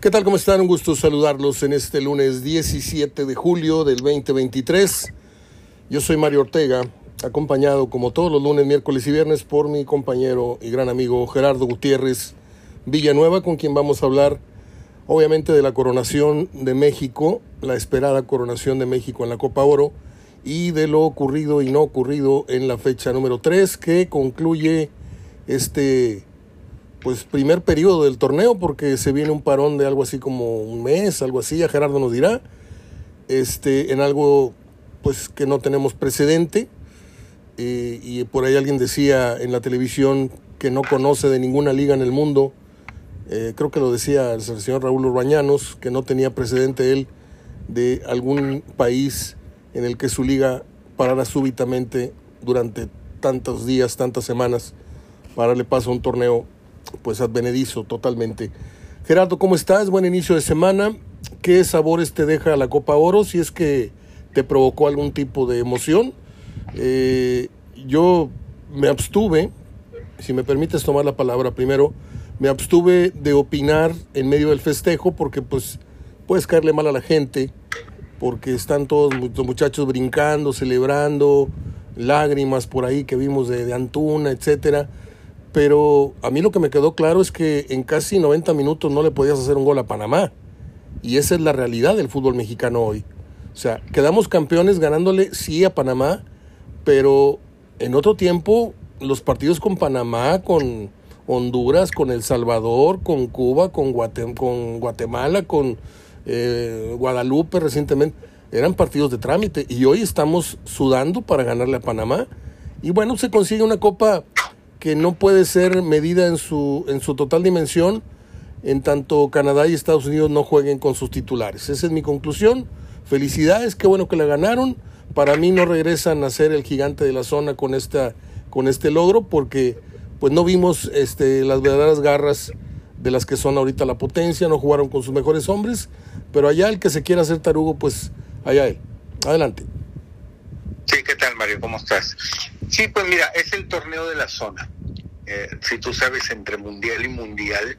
¿Qué tal? ¿Cómo están? Un gusto saludarlos en este lunes 17 de julio del 2023. Yo soy Mario Ortega, acompañado como todos los lunes, miércoles y viernes por mi compañero y gran amigo Gerardo Gutiérrez Villanueva, con quien vamos a hablar obviamente de la coronación de México, la esperada coronación de México en la Copa Oro y de lo ocurrido y no ocurrido en la fecha número 3 que concluye este pues primer periodo del torneo porque se viene un parón de algo así como un mes, algo así, ya Gerardo nos dirá, este, en algo pues que no tenemos precedente. Eh, y por ahí alguien decía en la televisión que no conoce de ninguna liga en el mundo, eh, creo que lo decía el señor Raúl Urbañanos, que no tenía precedente él de algún país en el que su liga parara súbitamente durante tantos días, tantas semanas, para darle paso a un torneo pues advenedizo totalmente. Gerardo, ¿cómo estás? Buen inicio de semana. ¿Qué sabores te deja la Copa Oro? Si es que te provocó algún tipo de emoción. Eh, yo me abstuve, si me permites tomar la palabra primero, me abstuve de opinar en medio del festejo porque pues puedes caerle mal a la gente, porque están todos los muchachos brincando, celebrando, lágrimas por ahí que vimos de, de Antuna, etcétera pero a mí lo que me quedó claro es que en casi 90 minutos no le podías hacer un gol a Panamá. Y esa es la realidad del fútbol mexicano hoy. O sea, quedamos campeones ganándole sí a Panamá, pero en otro tiempo los partidos con Panamá, con Honduras, con El Salvador, con Cuba, con, Guatemala, con eh, Guadalupe recientemente, eran partidos de trámite. Y hoy estamos sudando para ganarle a Panamá. Y bueno, se consigue una copa que no puede ser medida en su, en su total dimensión en tanto Canadá y Estados Unidos no jueguen con sus titulares. Esa es mi conclusión. Felicidades, qué bueno que la ganaron. Para mí no regresan a ser el gigante de la zona con, esta, con este logro porque pues no vimos este, las verdaderas garras de las que son ahorita la potencia, no jugaron con sus mejores hombres, pero allá el que se quiera hacer tarugo, pues allá él. Adelante. Sí, ¿qué tal Mario? ¿Cómo estás? Sí, pues mira, es el torneo de la zona. Eh, si tú sabes, entre mundial y mundial,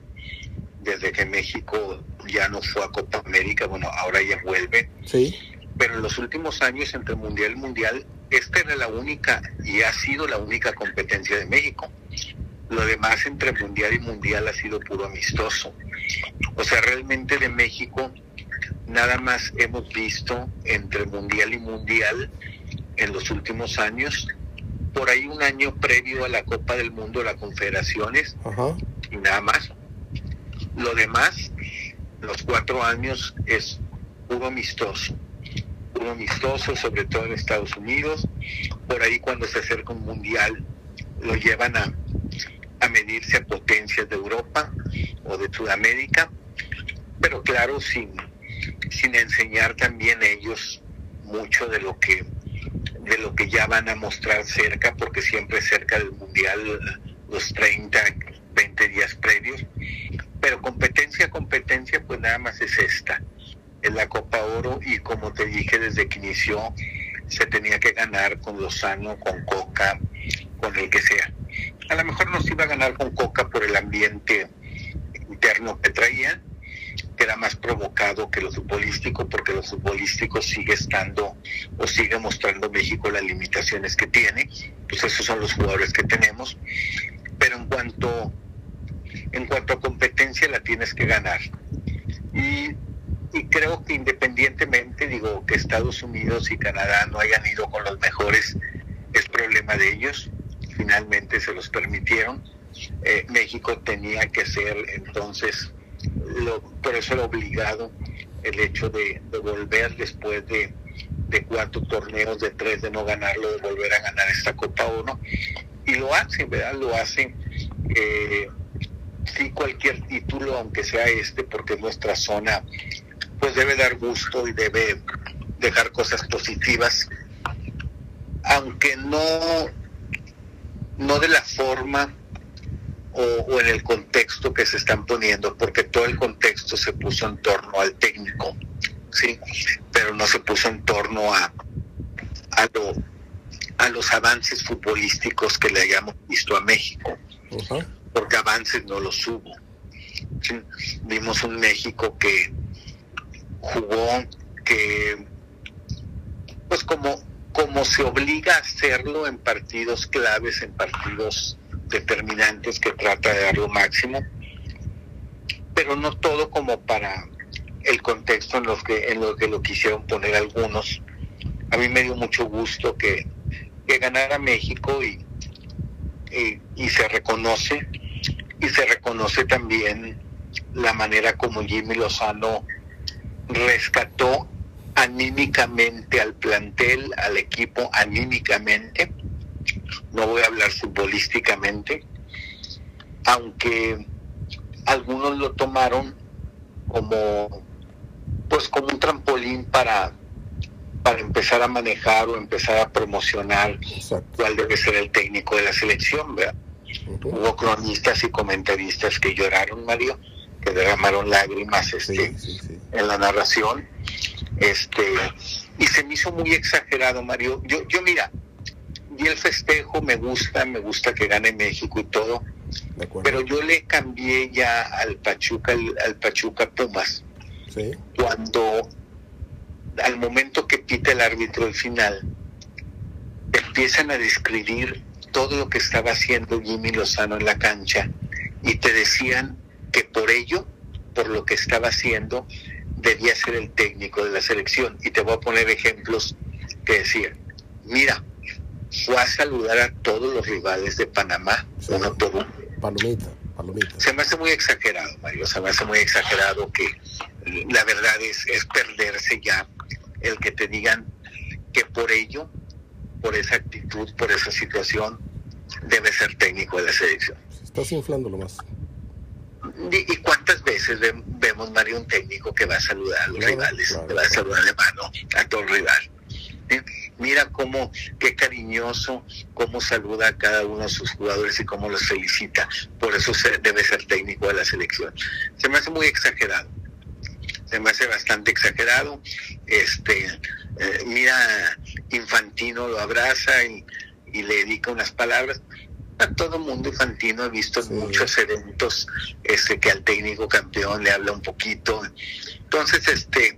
desde que México ya no fue a Copa América, bueno, ahora ya vuelve. Sí. Pero en los últimos años, entre mundial y mundial, esta era la única y ha sido la única competencia de México. Lo demás entre mundial y mundial ha sido puro amistoso. O sea, realmente de México nada más hemos visto entre mundial y mundial en los últimos años por ahí un año previo a la Copa del Mundo de las Confederaciones y nada más. Lo demás, los cuatro años es puro amistoso, puro amistoso, sobre todo en Estados Unidos. Por ahí cuando se acerca un mundial lo llevan a, a medirse a potencias de Europa o de Sudamérica, pero claro, sin, sin enseñar también ellos mucho de lo que de lo que ya van a mostrar cerca, porque siempre cerca del Mundial los 30, 20 días previos. Pero competencia, competencia, pues nada más es esta, es la Copa Oro y como te dije desde que inició, se tenía que ganar con Lozano, con Coca, con el que sea. A lo mejor no se iba a ganar con Coca por el ambiente interno que traía, era más provocado que lo futbolístico, porque lo futbolístico sigue estando o sigue mostrando México las limitaciones que tiene, pues esos son los jugadores que tenemos, pero en cuanto, en cuanto a competencia la tienes que ganar. Y, y creo que independientemente, digo, que Estados Unidos y Canadá no hayan ido con los mejores, es problema de ellos, finalmente se los permitieron. Eh, México tenía que ser entonces por eso era obligado el hecho de, volver después de, cuatro torneos, de tres de no ganarlo, de volver a ganar esta Copa 1. Y lo hacen, ¿verdad? Lo hacen. Eh, sí, cualquier título, aunque sea este, porque es nuestra zona, pues debe dar gusto y debe dejar cosas positivas, aunque no, no de la forma o, en el contexto que se están poniendo, porque todo el contexto se puso en torno al técnico, ¿sí? Pero no se puso en torno a, a, lo, a los avances futbolísticos que le hayamos visto a México, porque avances no los hubo. Vimos un México que jugó, que pues como, como se obliga a hacerlo en partidos claves, en partidos determinantes que trata de dar lo máximo, pero no todo como para el contexto en los que en lo que lo quisieron poner algunos. A mí me dio mucho gusto que, que ganara México y, y, se reconoce y se reconoce también la manera como Jimmy Lozano rescató anímicamente al plantel, al equipo anímicamente. No voy a hablar futbolísticamente, aunque algunos lo tomaron como pues como un trampolín para para empezar a manejar o empezar a promocionar cuál debe ser el técnico de la selección, ¿verdad? Hubo cronistas y comentaristas que lloraron, Mario, que derramaron lágrimas este, en la narración. Este, y se me hizo muy exagerado, Mario. Yo, yo mira, y el festejo me gusta, me gusta que gane México y todo, pero yo le cambié ya al Pachuca, al, Pachuca Pumas, cuando al momento que pita el árbitro el final, empiezan a describir todo lo que estaba haciendo Jimmy Lozano en la cancha y te decían que por ello, por lo que estaba haciendo, debía ser el técnico de la selección. Y te voy a poner ejemplos que decían, mira, fue a saludar a todos los rivales de Panamá, uno por uno. Palomita, palomita. Se me hace muy exagerado, Mario, se me hace muy exagerado que la verdad es, es perderse ya el que te digan que por ello, por esa actitud, por esa situación, debe ser técnico de la selección. Estás inflándolo más. ¿Y, cuántas veces vemos, Mario, un técnico que va a saludar a los rivales, que va a saludar de mano a todo rival? Mira cómo, qué cariñoso, cómo saluda a cada uno de sus jugadores y cómo los felicita. Por eso se, debe ser técnico de la selección. Se me hace muy exagerado se me hace bastante exagerado. Este, eh, mira, Infantino lo abraza y, le dedica unas palabras. A todo mundo Infantino he visto muchos eventos este, que al técnico campeón le habla un poquito. Entonces, este,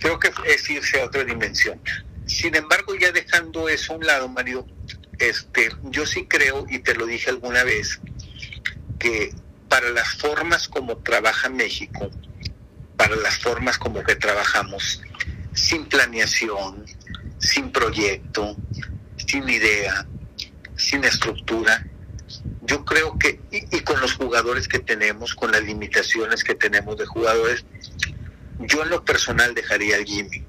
creo que es irse a otra dimensión. Sin embargo, ya dejando eso a un lado, Mario, este, yo sí creo, y te lo dije alguna vez, que para las formas como trabaja México, para las formas como que trabajamos, sin planeación, sin proyecto, sin idea, sin estructura. Yo creo que, y, con los jugadores que tenemos, con las limitaciones que tenemos de jugadores, yo en lo personal dejaría al Jimmy.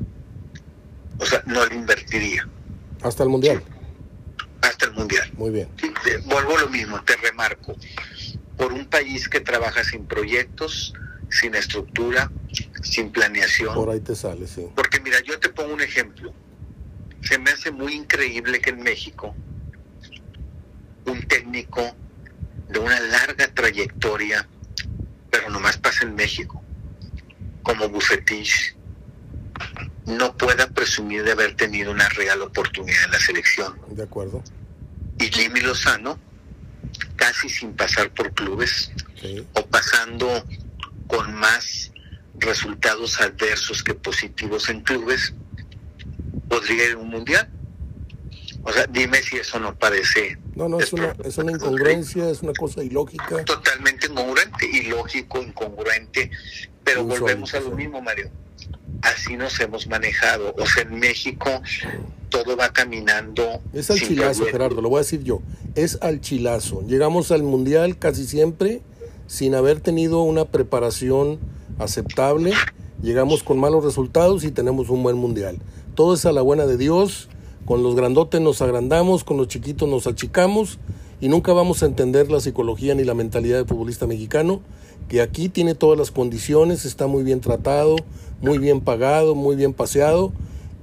O sea, no le invertiría. Hasta el Mundial. Hasta el Mundial. Muy bien. vuelvo a lo mismo, te remarco. Por un país que trabaja sin proyectos, sin estructura, sin planeación. Por ahí te sale, sí. Porque mira, yo te pongo un ejemplo. Se me hace muy increíble que en México un técnico de una larga trayectoria, pero nomás pasa en México, como Bucetich, no pueda presumir de haber tenido una real oportunidad en la selección. De acuerdo. Y Jimmy Lozano, casi sin pasar por clubes, o pasando con más resultados adversos que positivos en clubes, podría ir a un mundial. O sea, dime si eso no parece. No, no, es una, es una incongruencia, es una cosa ilógica. Totalmente incongruente, ilógico, incongruente. Pero volvemos a lo mismo, Mario. Así nos hemos manejado. O sea, en México todo va caminando. Es al chilazo, Gerardo, lo voy a decir yo. Es al chilazo. Llegamos al mundial casi siempre sin haber tenido una preparación aceptable, llegamos con malos resultados y tenemos un buen mundial. Todo es a la buena de Dios, con los grandotes nos agrandamos, con los chiquitos nos achicamos y nunca vamos a entender la psicología ni la mentalidad del futbolista mexicano, que aquí tiene todas las condiciones, está muy bien tratado, muy bien pagado, muy bien paseado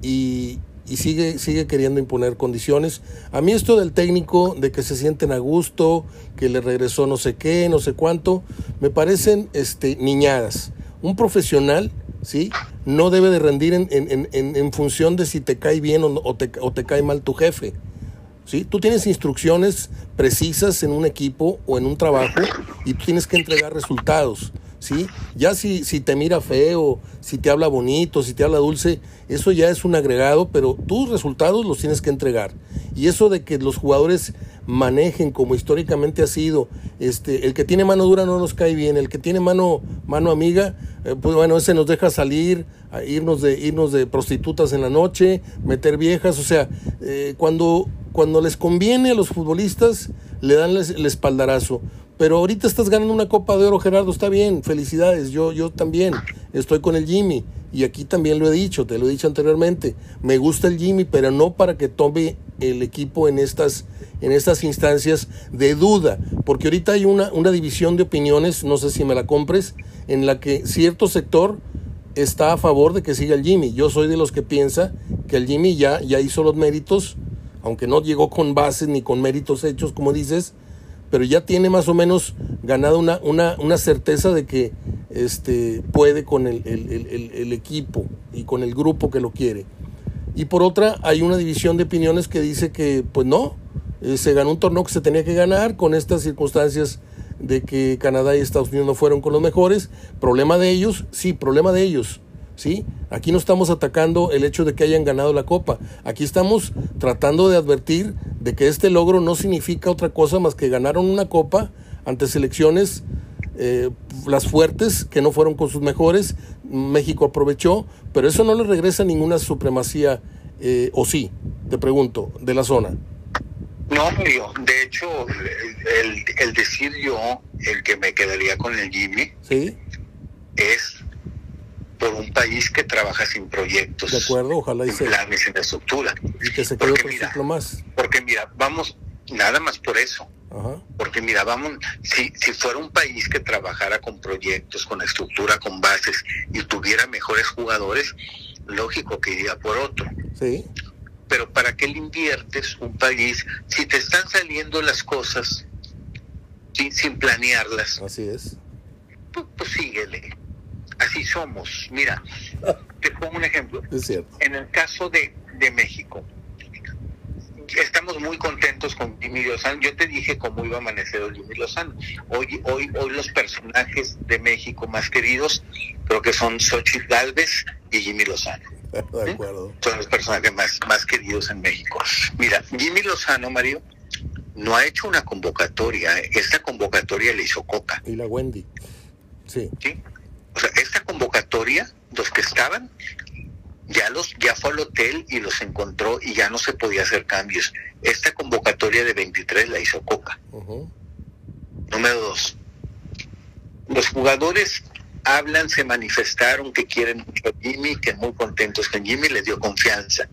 y, y sigue, sigue queriendo imponer condiciones. A mí esto del técnico, de que se sienten a gusto, que le regresó no sé qué, no sé cuánto, me parecen este, niñadas. Un profesional, ¿sí? No debe de rendir en, en, en, en función de si te cae bien o, te, o te cae mal tu jefe. ¿Sí? Tú tienes instrucciones precisas en un equipo o en un trabajo y tú tienes que entregar resultados. ¿sí? Ya si, si te mira feo, si te habla bonito, si te habla dulce, eso ya es un agregado, pero tus resultados los tienes que entregar. Y eso de que los jugadores manejen como históricamente ha sido, este, el que tiene mano dura no nos cae bien, el que tiene mano, mano amiga, eh, pues bueno, ese nos deja salir, irnos de, irnos de prostitutas en la noche, meter viejas, o sea, eh, cuando, cuando les conviene a los futbolistas, le dan el espaldarazo. Pero ahorita estás ganando una Copa de Oro, Gerardo, está bien, felicidades, yo, yo también estoy con el Jimmy y aquí también lo he dicho, te lo he dicho anteriormente, me gusta el Jimmy, pero no para que tome el equipo en estas, en estas instancias de duda, porque ahorita hay una, una división de opiniones, no sé si me la compres, en la que cierto sector está a favor de que siga el Jimmy. Yo soy de los que piensa que el Jimmy ya, ya hizo los méritos, aunque no llegó con bases ni con méritos hechos, como dices, pero ya tiene más o menos ganado una, una, una certeza de que este, puede con el, el, equipo y con el grupo que lo quiere. Y por otra, hay una división de opiniones que dice que, pues no, eh, se ganó un torneo que se tenía que ganar con estas circunstancias de que Canadá y Estados Unidos no fueron con los mejores. Problema de ellos, sí, problema de ellos. ¿sí? Aquí no estamos atacando el hecho de que hayan ganado la Copa. Aquí estamos tratando de advertir de que este logro no significa otra cosa más que ganaron una Copa ante selecciones eh, las fuertes que no fueron con sus mejores. México aprovechó, pero eso no le regresa ninguna supremacía, eh, o sí, te pregunto, de la zona. No, Mario. De hecho, el, el, decir yo, el que me quedaría con el Jimmy, ¿Sí? es por un país que trabaja sin proyectos. De acuerdo, ojalá y sin planes, sin estructura. Y que se quede otro ciclo más. Porque mira, vamos, nada más por eso. Porque mira, vamos, si, si fuera un país que trabajara con proyectos, con estructura, con bases y tuviera mejores jugadores, lógico que iría por otro. Sí. Pero ¿para qué le inviertes un país si te están saliendo las cosas sin, sin planearlas? Así es. Pues, pues síguele así somos. Mira, te pongo un ejemplo. Es cierto. En el caso de, de México, estamos muy contentos con Jimmy Lozano. Yo te dije cómo iba a amanecer Jimmy Lozano. Hoy, hoy, hoy los personajes de México más queridos creo que son Xochitl Galvez y Jimmy Lozano. De acuerdo. Son los personajes más, más queridos en México. Mira, Jimmy Lozano, Mario, no ha hecho una convocatoria. Esta convocatoria le hizo Coca. Y la Wendy. Sí. Sí. O sea, esta convocatoria, los que estaban, ya los ya fue al hotel y los encontró y ya no se podía hacer cambios. Esta convocatoria de 23 la hizo Coca. Número dos, los jugadores hablan, se manifestaron que quieren mucho a Jimmy, que muy contentos con Jimmy, les dio confianza.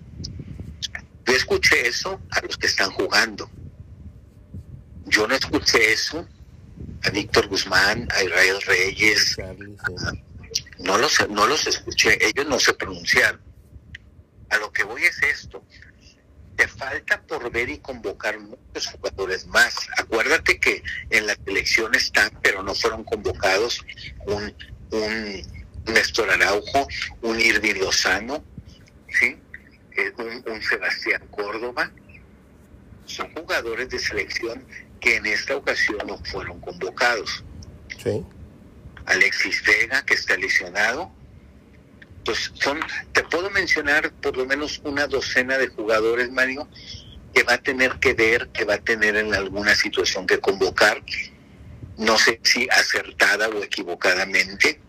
Yo escuché eso a los que están jugando. Yo no escuché eso a Víctor Guzmán, a Israel Reyes. no, los, no los escuché, ellos no se pronunciaron. A lo que voy es esto. Te falta por ver y convocar muchos jugadores más. Acuérdate que en la selección están, pero no fueron convocados un, un Néstor Araujo, un Irving Lozano, ¿sí? Eh, un, un Sebastián Córdoba. Son jugadores de selección que en esta ocasión no fueron convocados. Sí. Alexis Vega, que está lesionado. Pues son, te puedo mencionar por lo menos una docena de jugadores, Mario, que va a tener que ver, que va a tener en alguna situación que convocar, no sé si acertada o equivocadamente.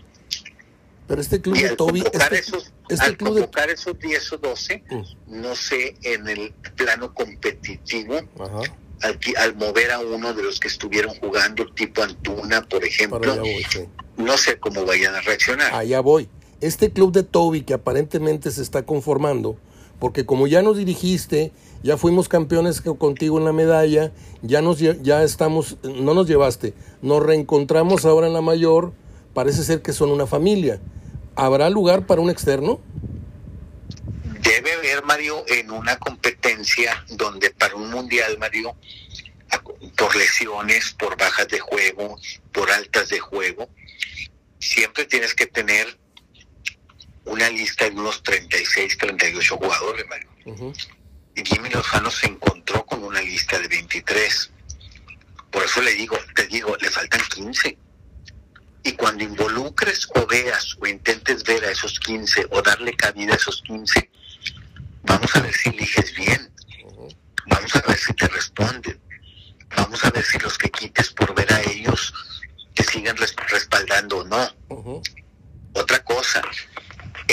Pero este club de Toby, este, esos, este al convocar esos 10 o 12, mm. no sé en el plano competitivo, al, mover a uno de los que estuvieron jugando, tipo Antuna, por ejemplo, no sé cómo vayan a reaccionar. Allá voy. Este club de Toby que aparentemente se está conformando, porque como ya nos dirigiste, ya fuimos campeones contigo en la medalla, ya nos ya estamos, no nos llevaste, nos reencontramos ahora en la mayor, parece ser que son una familia. ¿Habrá lugar para un externo? debe haber, Mario, en una competencia donde para un mundial, Mario, por lesiones, por bajas de juego, por altas de juego, siempre tienes que tener una lista de unos 36, 38 jugadores, Mario. Y Jimmy Lozano se encontró con una una lista de 23. Por eso le digo, te digo, le faltan 15. Y cuando involucres o veas o intentes ver a esos 15 o darle cabida a esos 15, vamos a ver si eliges bien. Vamos a ver si te responden. Vamos a ver si los que quites por ver a ellos te siguen respaldando o no. Otra cosa,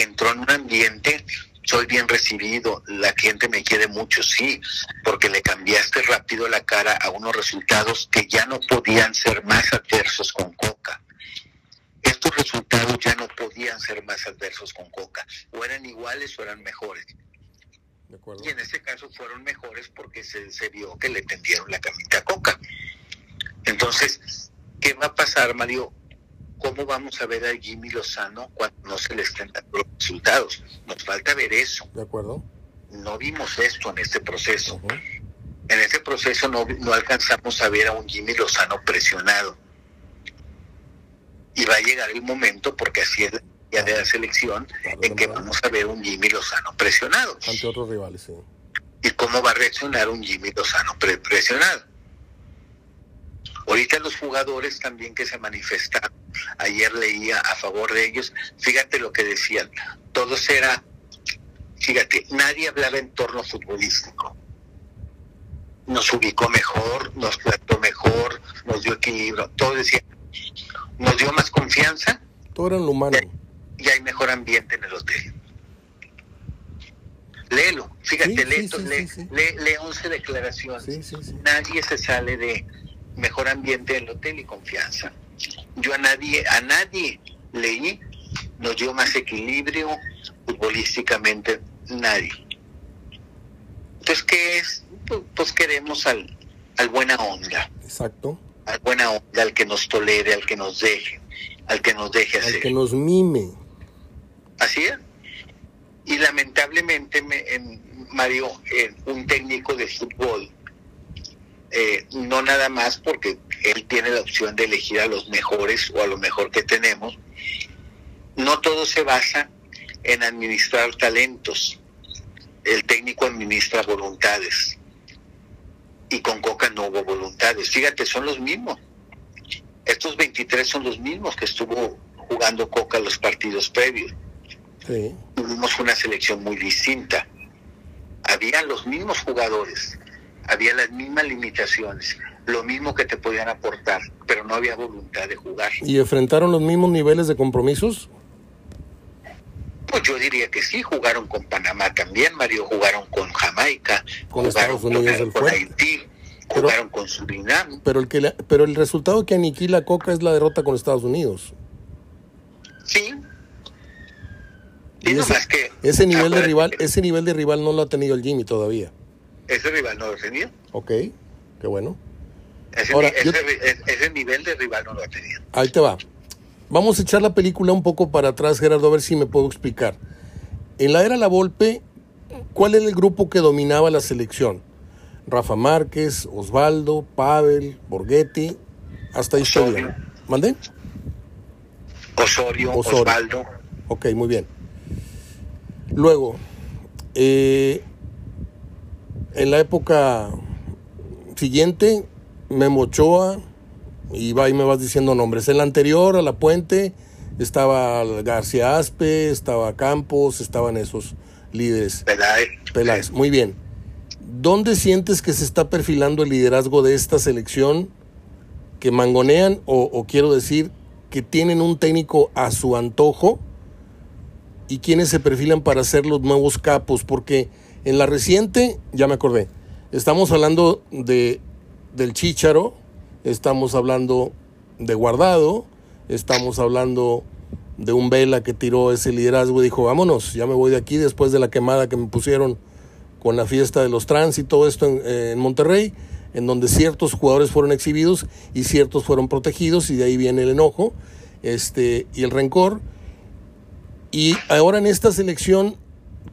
entró en un ambiente, soy bien recibido, la gente me quiere mucho, sí, porque le cambiaste rápido la cara a unos resultados que ya no podían ser más adversos con Coca. Estos resultados ya no podían ser más adversos con Coca, o eran iguales o eran mejores. Y en este caso fueron mejores porque se, se vio que le tendieron la camita a Coca. Entonces, ¿qué va a pasar, Mario? ¿Cómo vamos a ver a Jimmy Lozano cuando no se le estén dando los resultados? Nos falta ver eso. De acuerdo. No vimos esto en este proceso. En este proceso no, no alcanzamos a ver a un Jimmy Lozano presionado. Y va a llegar el momento, porque así es ya de la selección, en que vamos a ver un Jimmy Lozano presionado. Ante otros rivales, sí. ¿Y cómo va a reaccionar un Jimmy Lozano presionado? Ahorita los jugadores también que se manifestaron, ayer leía a favor de ellos, fíjate lo que decían, todos era, fíjate, nadie hablaba en torno futbolístico. Nos ubicó mejor, nos trató mejor, nos dio equilibrio, todo decía, nos dio más confianza. Todo era lo humano. Y hay mejor ambiente en el hotel. Léelo, fíjate, lee, lee, 11 declaraciones. Nadie se sale de, mejor ambiente del hotel y confianza. Yo a nadie, a nadie leí, nos dio más equilibrio futbolísticamente, nadie. Entonces, ¿qué es? Pues, pues queremos al, al buena onda. Exacto. Al buena onda, al que nos tolere, al que nos deje, al que nos deje hacer. Al que nos mime. Así es. Y lamentablemente, me, en, Mario, un técnico de fútbol eh, no nada más porque él tiene la opción de elegir a los mejores o a lo mejor que tenemos, no todo se basa en administrar talentos. El técnico administra voluntades. Y con Coca no hubo voluntades. Fíjate, son los mismos. Estos 23 son los mismos que estuvo jugando Coca los partidos previos. Tuvimos una selección muy distinta. Habían los mismos jugadores había las mismas limitaciones, lo mismo que te podían aportar, pero no había voluntad de jugar. ¿Y enfrentaron los mismos niveles de compromisos? Pues yo diría que sí, jugaron con Panamá también, Mario, jugaron con Jamaica, con Estados Unidos con, Haití, jugaron con Surinam. Pero el, que pero el resultado que aniquila Coca es la derrota con Estados Unidos. Sí. ese, que, ese nivel de rival, ese nivel de rival no lo ha tenido el Jimmy todavía. Ese rival no lo tenía. Ok, qué bueno. Ese, nivel de rival no lo ha tenido. Ahí te va. Vamos a echar la película un poco para atrás, Gerardo, a ver si me puedo explicar. En la era La Volpe, ¿cuál era el grupo que dominaba la selección? Rafa Márquez, Osvaldo, Pavel, Borghetti, hasta ahí Osorio. ¿Mandé? Osorio, Osvaldo. Ok, muy bien. Luego, eh, en la época siguiente, Memo Ochoa, y va y me vas diciendo nombres. En la anterior, a la puente, estaba García Aspe, estaba Campos, estaban esos líderes. Peláez. Peláez, muy bien. ¿Dónde sientes que se está perfilando el liderazgo de esta selección? Que mangonean, o, o quiero decir, que tienen un técnico a su antojo y quienes se perfilan para ser los nuevos capos, porque en la reciente, ya me acordé, estamos hablando de, del Chícharo, estamos hablando de Guardado, estamos hablando de un Vela que tiró ese liderazgo y dijo, vámonos, ya me voy de aquí después de la quemada que me pusieron con la fiesta de los trans y todo esto en, en Monterrey, en donde ciertos jugadores fueron exhibidos y ciertos fueron protegidos y de ahí viene el enojo este, y el rencor. Y ahora en esta selección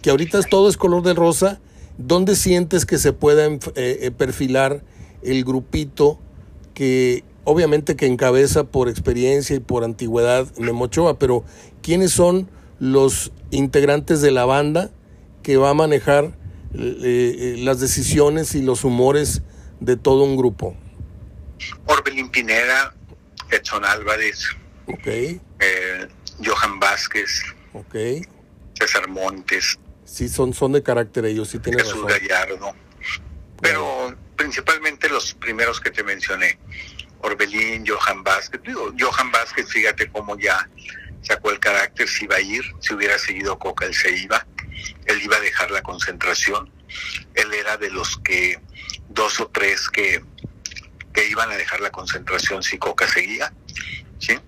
que ahorita todo es color de rosa, ¿dónde sientes que se pueda eh, eh, perfilar el grupito que obviamente que encabeza por experiencia y por antigüedad Memochoa, pero ¿quiénes son los integrantes de la banda que va a manejar eh, las decisiones y los humores de todo un grupo? Orbelín Pineda, Edson Álvarez, okay. Eh, Johan Vázquez, okay. César Montes. Sí, son, son de carácter ellos, sí tienen Jesús Gallardo. Pero principalmente los primeros que te mencioné. Orbelín, Johan Vázquez. Digo, Johan Vázquez, fíjate cómo ya sacó el carácter, si iba a ir, si hubiera seguido Coca, él se iba. Él iba a dejar la concentración. Él era de los que, dos o tres que, que iban a dejar la concentración si Coca seguía. ¿Sí?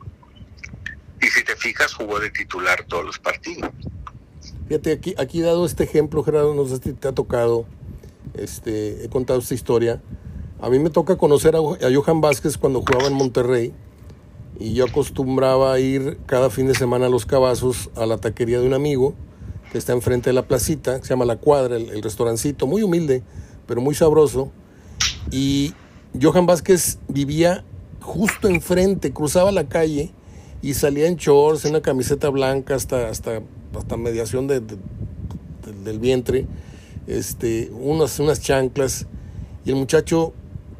Y si te fijas, jugó de titular todos los partidos. Fíjate, aquí, aquí dado este ejemplo, Gerardo, no sé si te ha tocado, este, he contado esta historia. A mí me toca conocer a, a Johan Vázquez cuando jugaba en Monterrey y yo acostumbraba ir cada fin de semana a los cabazos a la taquería de un amigo que está enfrente de la placita, se llama La Cuadra, el, el restaurancito, muy humilde, pero muy sabroso. Y Johan Vázquez vivía justo enfrente, cruzaba la calle y salía en shorts, en una camiseta blanca hasta, hasta, hasta mediación de, del vientre, este, unas, unas chanclas, y el muchacho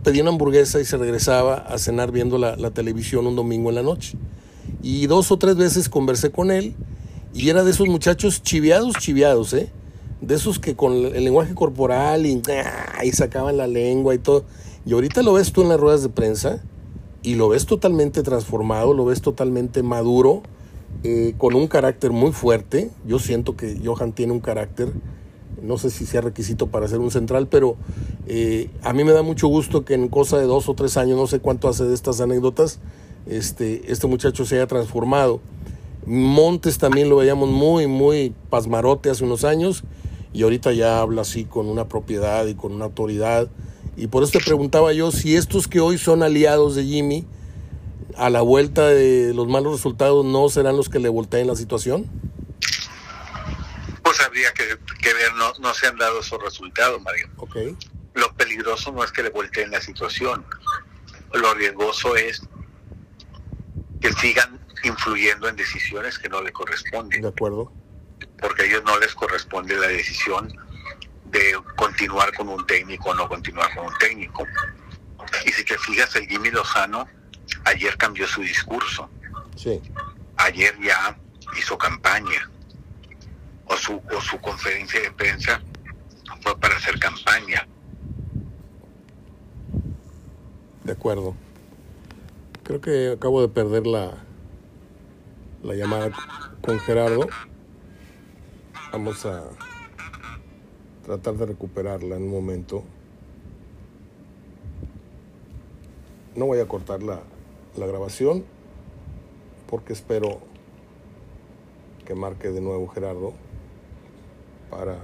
pedía una hamburguesa y se regresaba a cenar viendo la, la, televisión un domingo en la noche. Y dos o tres veces conversé con él y era de esos muchachos chiviados, chiviados, ¿eh? De esos que con el lenguaje corporal y, ¡ah! sacaban la lengua y todo. Y ahorita lo ves tú en las ruedas de prensa y lo ves totalmente transformado, lo ves totalmente maduro, eh, con un carácter muy fuerte. Yo siento que Johan tiene un carácter, no sé si sea requisito para ser un central, pero eh, a mí me da mucho gusto que en cosa de dos o tres años, no sé cuánto hace de estas anécdotas, este, este muchacho se haya transformado. Montes también lo veíamos muy, muy pasmarote hace unos años y ahorita ya habla así con una propiedad y con una autoridad y por eso te preguntaba yo si estos que hoy son aliados de Jimmy, a la vuelta de los malos resultados, ¿no serán los que le volteen la situación? Pues habría que, que ver, no, se han dado esos resultados, Mario. Okay. Lo peligroso no es que le volteen la situación, lo riesgoso es que sigan influyendo en decisiones que no le corresponden. De acuerdo. Porque a ellos no les corresponde la decisión de continuar con un técnico o no continuar con un técnico. Y si te fijas, el Jimmy Lozano ayer cambió su discurso. Sí. Ayer ya hizo campaña. O su, o su conferencia de prensa fue para hacer campaña. De acuerdo. Creo que acabo de perder la, la llamada con Gerardo. Vamos a tratar de recuperarla en un momento. No voy a cortar la, la grabación porque espero que marque de nuevo Gerardo para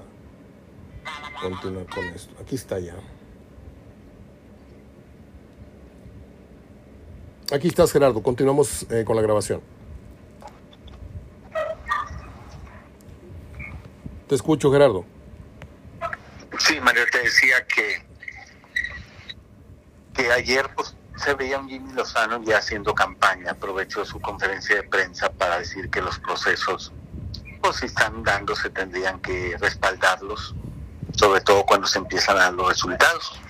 continuar con esto. Aquí está ya. Aquí estás Gerardo, continuamos eh, con la grabación. Te escucho Gerardo. Sí, Mario, te decía que, que ayer pues, se veía un Jimmy Lozano ya haciendo campaña, aprovechó su conferencia de prensa para decir que los procesos, pues si están dándose, tendrían que respaldarlos, sobre todo cuando se empiezan a dar los resultados.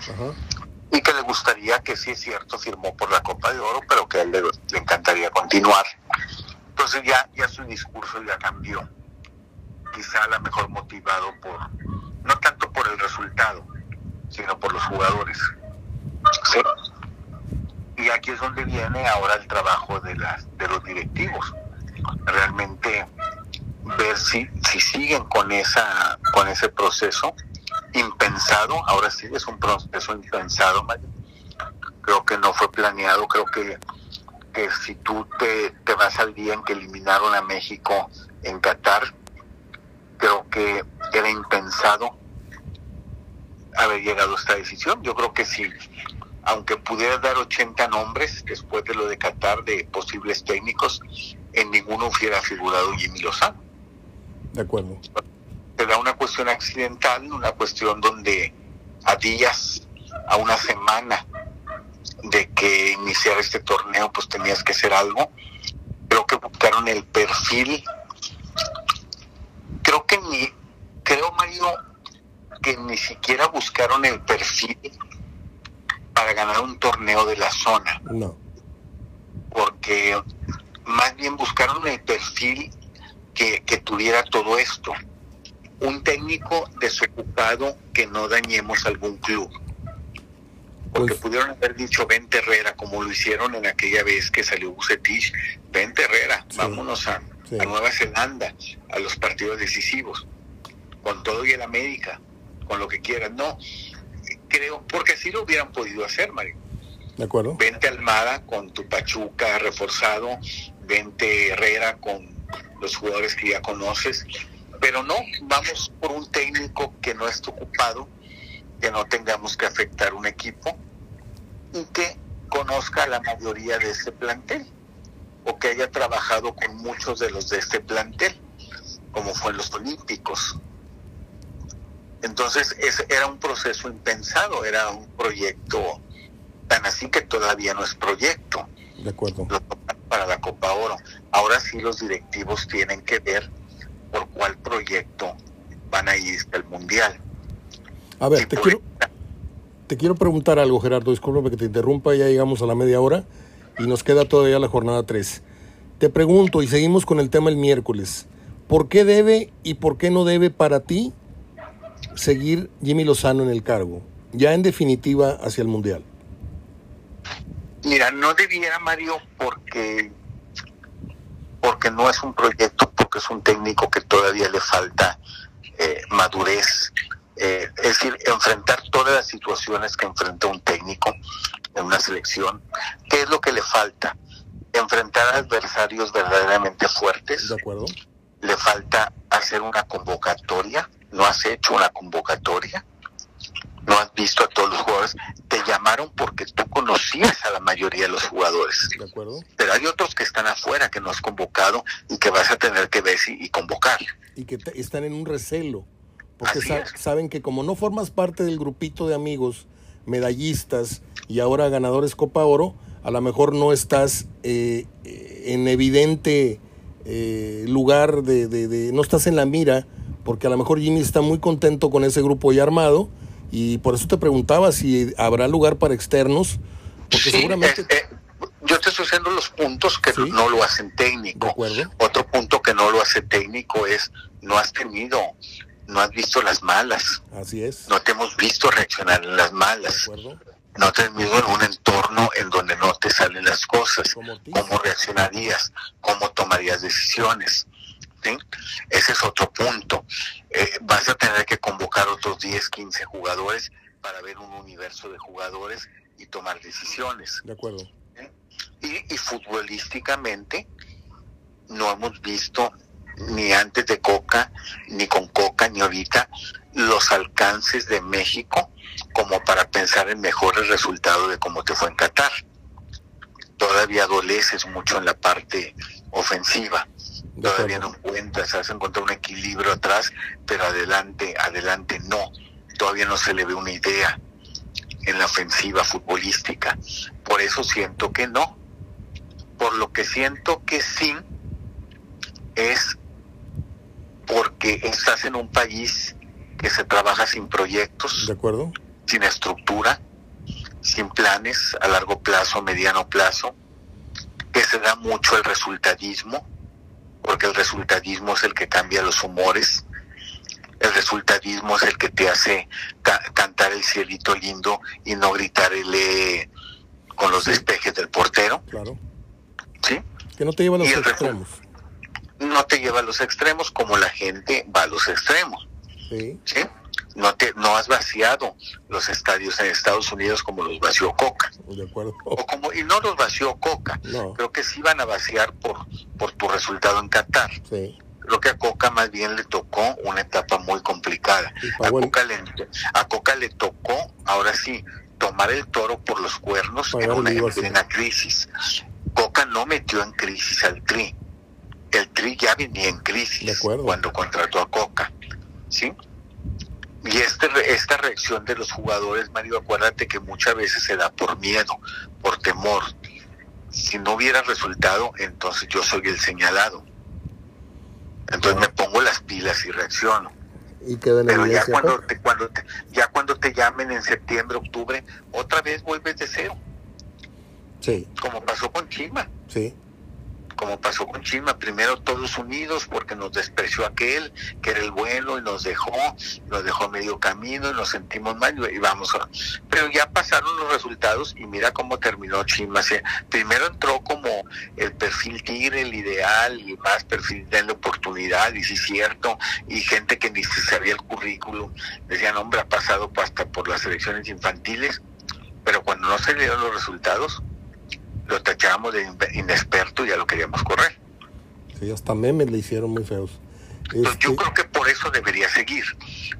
Y que le gustaría que sí es cierto, firmó por la Copa de Oro, pero que a él le, le encantaría continuar. Entonces ya, ya su discurso ya cambió. Quizá a lo mejor motivado por, no tanto por el resultado, sino por los jugadores. ¿Sí? Y aquí es donde viene ahora el trabajo de, las, de los directivos. Realmente ver si, si siguen con, esa, con ese proceso impensado, ahora sí es un proceso impensado, creo que no fue planeado, creo que, que si tú te, te vas al día en que eliminaron a México en Qatar, creo que era impensado haber llegado a esta decisión. Yo creo que sí, aunque pudiera dar 80 nombres después de lo de Qatar de posibles técnicos, en ninguno hubiera figurado Jimmy Lozano. De acuerdo. Te da una cuestión accidental, una cuestión donde a días, a una semana de que iniciara este torneo, pues tenías que hacer algo. Creo que buscaron el perfil. Creo que ni, creo Mario, porque ni siquiera buscaron el perfil para ganar un torneo de la zona. No. Porque más bien buscaron el perfil que, que tuviera todo esto. Un técnico desocupado que no dañemos algún club. Porque Pues- pudieron haber dicho vente Herrera, como lo hicieron en aquella vez que salió Bucetich, vente Herrera, Sí. vámonos a, Sí. a Nueva Zelanda, a los partidos decisivos, con todo y el América, con lo que quieran. No, creo, porque así lo hubieran podido hacer, Mario. ¿De acuerdo? Vente Almada con tu Pachuca reforzado, vente Herrera con los jugadores que ya conoces, pero no, vamos por un técnico que no esté ocupado, que no tengamos que afectar un equipo y que conozca a la mayoría de este plantel o que haya trabajado con muchos de los de este plantel, como fue en los Olímpicos. Entonces, ese era un proceso impensado, era un proyecto tan así que todavía no es proyecto De acuerdo. para la Copa Oro. Ahora sí los directivos tienen que ver por cuál proyecto van a ir al Mundial. A ver, te quiero, te quiero preguntar algo, Gerardo. Disculpa que te interrumpa, ya llegamos a la media hora y nos queda todavía la jornada 3. Te pregunto, y seguimos con el tema el miércoles, ¿por qué debe y por qué no debe para ti seguir Jimmy Lozano en el cargo? Ya en definitiva hacia el Mundial. Mira, no debiera Mario porque porque no es un proyecto, porque es un técnico que todavía le falta eh, madurez, eh, es decir, enfrentar todas las situaciones que enfrenta un técnico en una selección. ¿Qué es lo que le falta? Enfrentar adversarios verdaderamente fuertes. ¿De acuerdo? le falta hacer una convocatoria, no has hecho una convocatoria, no has visto a todos los jugadores, te llamaron porque tú conocías a la mayoría de los jugadores, ¿De acuerdo? pero hay otros que están afuera que no has convocado y que vas a tener que ver y convocar. Y que te- están en un recelo. Porque sa- saben que como no formas parte del grupito de amigos medallistas y ahora ganadores Copa Oro, a lo mejor no estás eh, eh, en evidente eh, lugar de, de- de- no estás en la mira, porque a lo mejor Jimmy está muy contento con ese grupo ya armado y por eso te preguntaba si habrá lugar para externos, porque Sí, seguramente... eh, eh, yo te estoy haciendo los puntos que Sí. no lo hacen de técnico. acuerdo, Otro punto que no lo hace técnico es no has tenido, no has visto las malas, así es. no te hemos visto reaccionar en las De malas. acuerdo. no te has visto en un entorno en donde no te salen las cosas, cómo reaccionarías, cómo tomarías decisiones. ¿sí? Ese es otro punto. Eh, vas a tener que convocar otros 10, 15 jugadores para ver un universo de jugadores y tomar decisiones. De acuerdo. Y, y futbolísticamente no hemos visto ni antes de Coca, ni con Coca, ni ahorita los alcances de México como para pensar en mejores resultados de cómo te fue en Qatar. Todavía adoleces mucho en la parte ofensiva. Todavía no encuentras, has encontrado un equilibrio atrás, pero adelante, adelante no. Todavía no se le ve una idea en la ofensiva futbolística. Por eso siento que no. Por lo que siento que sí es porque estás en un país que se trabaja sin proyectos, De acuerdo. sin estructura, sin planes a largo plazo, mediano plazo, que se da mucho el resultadismo, porque el resultadismo es el que cambia los humores, el resultadismo es el que te hace ca- cantar el cielito lindo y no gritar el eh, con los despejes del portero, Claro. ¿sí? Que no te lleva a los extremos. No te lleva a los extremos como la gente va a los extremos, Sí. ¿sí? No te no has vaciado los estadios en Estados Unidos como los vació Coca. De acuerdo. o como y no los vació Coca No. creo que sí van a vaciar por por tu resultado en Qatar Sí. creo que a Coca más bien le tocó una etapa muy complicada a Coca le a Coca le tocó ahora sí tomar el toro por los cuernos Pagar en una en plena crisis Coca no metió en crisis al Tri el Tri ya venía en crisis cuando contrató a Coca sí y este, esta reacción de los jugadores, Mario, acuérdate que muchas veces se da por miedo, por temor. Si no hubiera resultado, entonces yo soy el señalado. Entonces me pongo las pilas y reacciono. Y Pero ya cuando, te, cuando te, ya cuando te llamen en septiembre, octubre, otra vez vuelves de cero. Sí. Como pasó con Chima. Sí como pasó con Chima, primero todos unidos porque nos despreció aquel que era el bueno y nos dejó, nos dejó medio camino y nos sentimos mal y vamos a... Pero ya pasaron los resultados y mira cómo terminó Chima. primero entró como el perfil tigre, el ideal y más perfil de la oportunidad y sí cierto, y gente que ni se sabía el currículum, decían, hombre, ha pasado hasta por las elecciones infantiles, pero cuando no se le dieron los resultados, lo tachábamos de inexperto y ya lo queríamos correr. Sí, hasta memes le hicieron muy feos. Yo este creo que por eso debería seguir,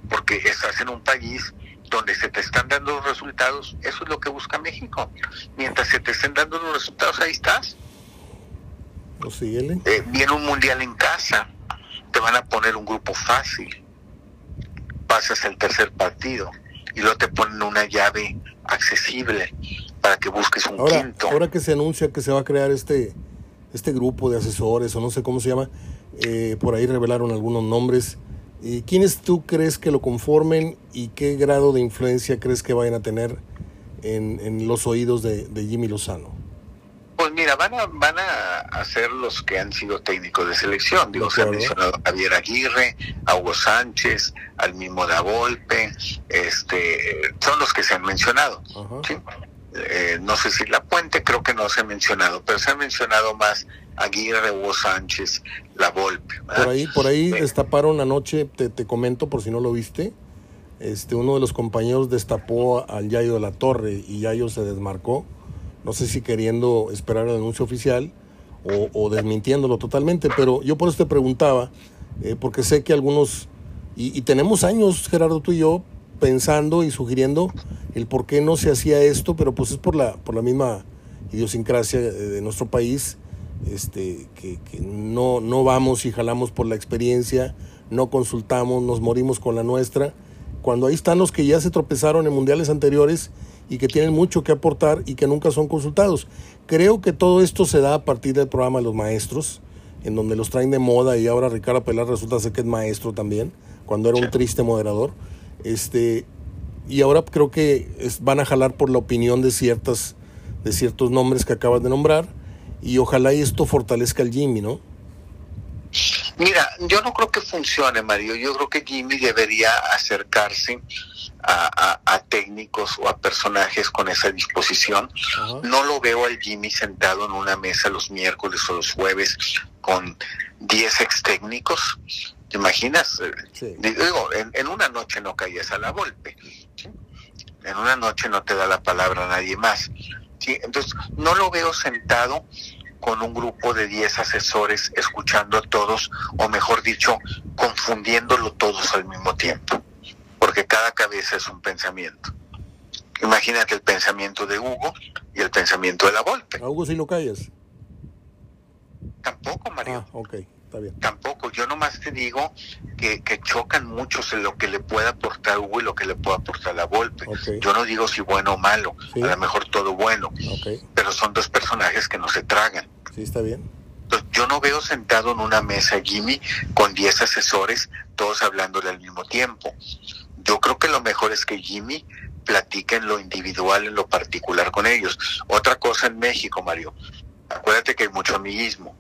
porque estás en un país donde se te están dando los resultados, eso es lo que busca México. Mientras se te estén dando los resultados, ahí estás. Pues síguele. Eh, viene un mundial en casa, te van a poner un grupo fácil, pasas el tercer partido y luego te ponen una llave accesible para que busques un ahora, quinto. Ahora que se anuncia que se va a crear este, este grupo de asesores, o no sé cómo se llama, eh, por ahí revelaron algunos nombres. ¿Y ¿Quiénes tú crees que lo conformen y qué grado de influencia crees que vayan a tener en, los oídos de, Jimmy Lozano? Pues mira, van a, van a ser los que han sido técnicos de selección. Digo, se ha mencionado a Javier Aguirre, a Hugo Sánchez, al mismo Da Volpe, este, son los que se han mencionado. ¿sí? Eh, no sé si La Puente, creo que no se ha mencionado, pero se ha mencionado más Aguirre, Hugo Sánchez, La Volpe. Por ahí, por ahí destaparon anoche, te, te comento por si no lo viste, este, uno de los compañeros destapó al Yayo de la Torre y Yayo se desmarcó, no sé si queriendo esperar el anuncio oficial o, desmintiéndolo totalmente, pero yo por eso te preguntaba, eh, porque sé que algunos, y, y tenemos años, Gerardo, tú y yo, pensando y sugiriendo el por qué no se hacía esto, pero pues es por la, por la misma idiosincrasia de nuestro país, este, que, no, no vamos y jalamos por la experiencia, no consultamos, nos morimos con la nuestra, cuando ahí están los que ya se tropezaron en mundiales anteriores y que tienen mucho que aportar y que nunca son consultados. Creo que todo esto se da a partir del programa de los maestros, en donde los traen de moda y ahora Ricardo Pelar resulta ser que es maestro también, cuando era un triste moderador. Este, y ahora creo que van a jalar por la opinión de ciertas de ciertos nombres que acabas de nombrar y ojalá esto fortalezca al Jimmy, ¿no? Mira, yo no creo que funcione, Mario. Yo creo que Jimmy debería acercarse a, técnicos o a personajes con esa disposición. No lo veo al Jimmy sentado en una mesa los miércoles o los jueves con 10 ex técnicos. ¿Te imaginas? Digo, en, una noche no caías a la golpe en una noche no te da la palabra a nadie más. ¿sí? Entonces, no lo veo sentado con un grupo de 10 asesores escuchando a todos, o mejor dicho, confundiéndolo todos al mismo tiempo, porque cada cabeza es un pensamiento. Imagínate el pensamiento de Hugo y el pensamiento de la Volpe. ¿A Hugo si lo callas? Tampoco, Mario. Ah, Tampoco, yo nomás te digo que, chocan muchos en lo que le pueda aportar Hugo y lo que le pueda aportar la Volpe. Yo no digo si bueno o malo, a lo mejor todo bueno, pero son dos personajes que no se tragan. Sí, está bien. yo no veo sentado en una mesa Jimmy con 10 asesores, todos hablándole al mismo tiempo. Yo creo que lo mejor es que Jimmy platique en lo individual, en lo particular con ellos. Otra cosa en México, Mario, acuérdate que hay mucho amiguismo.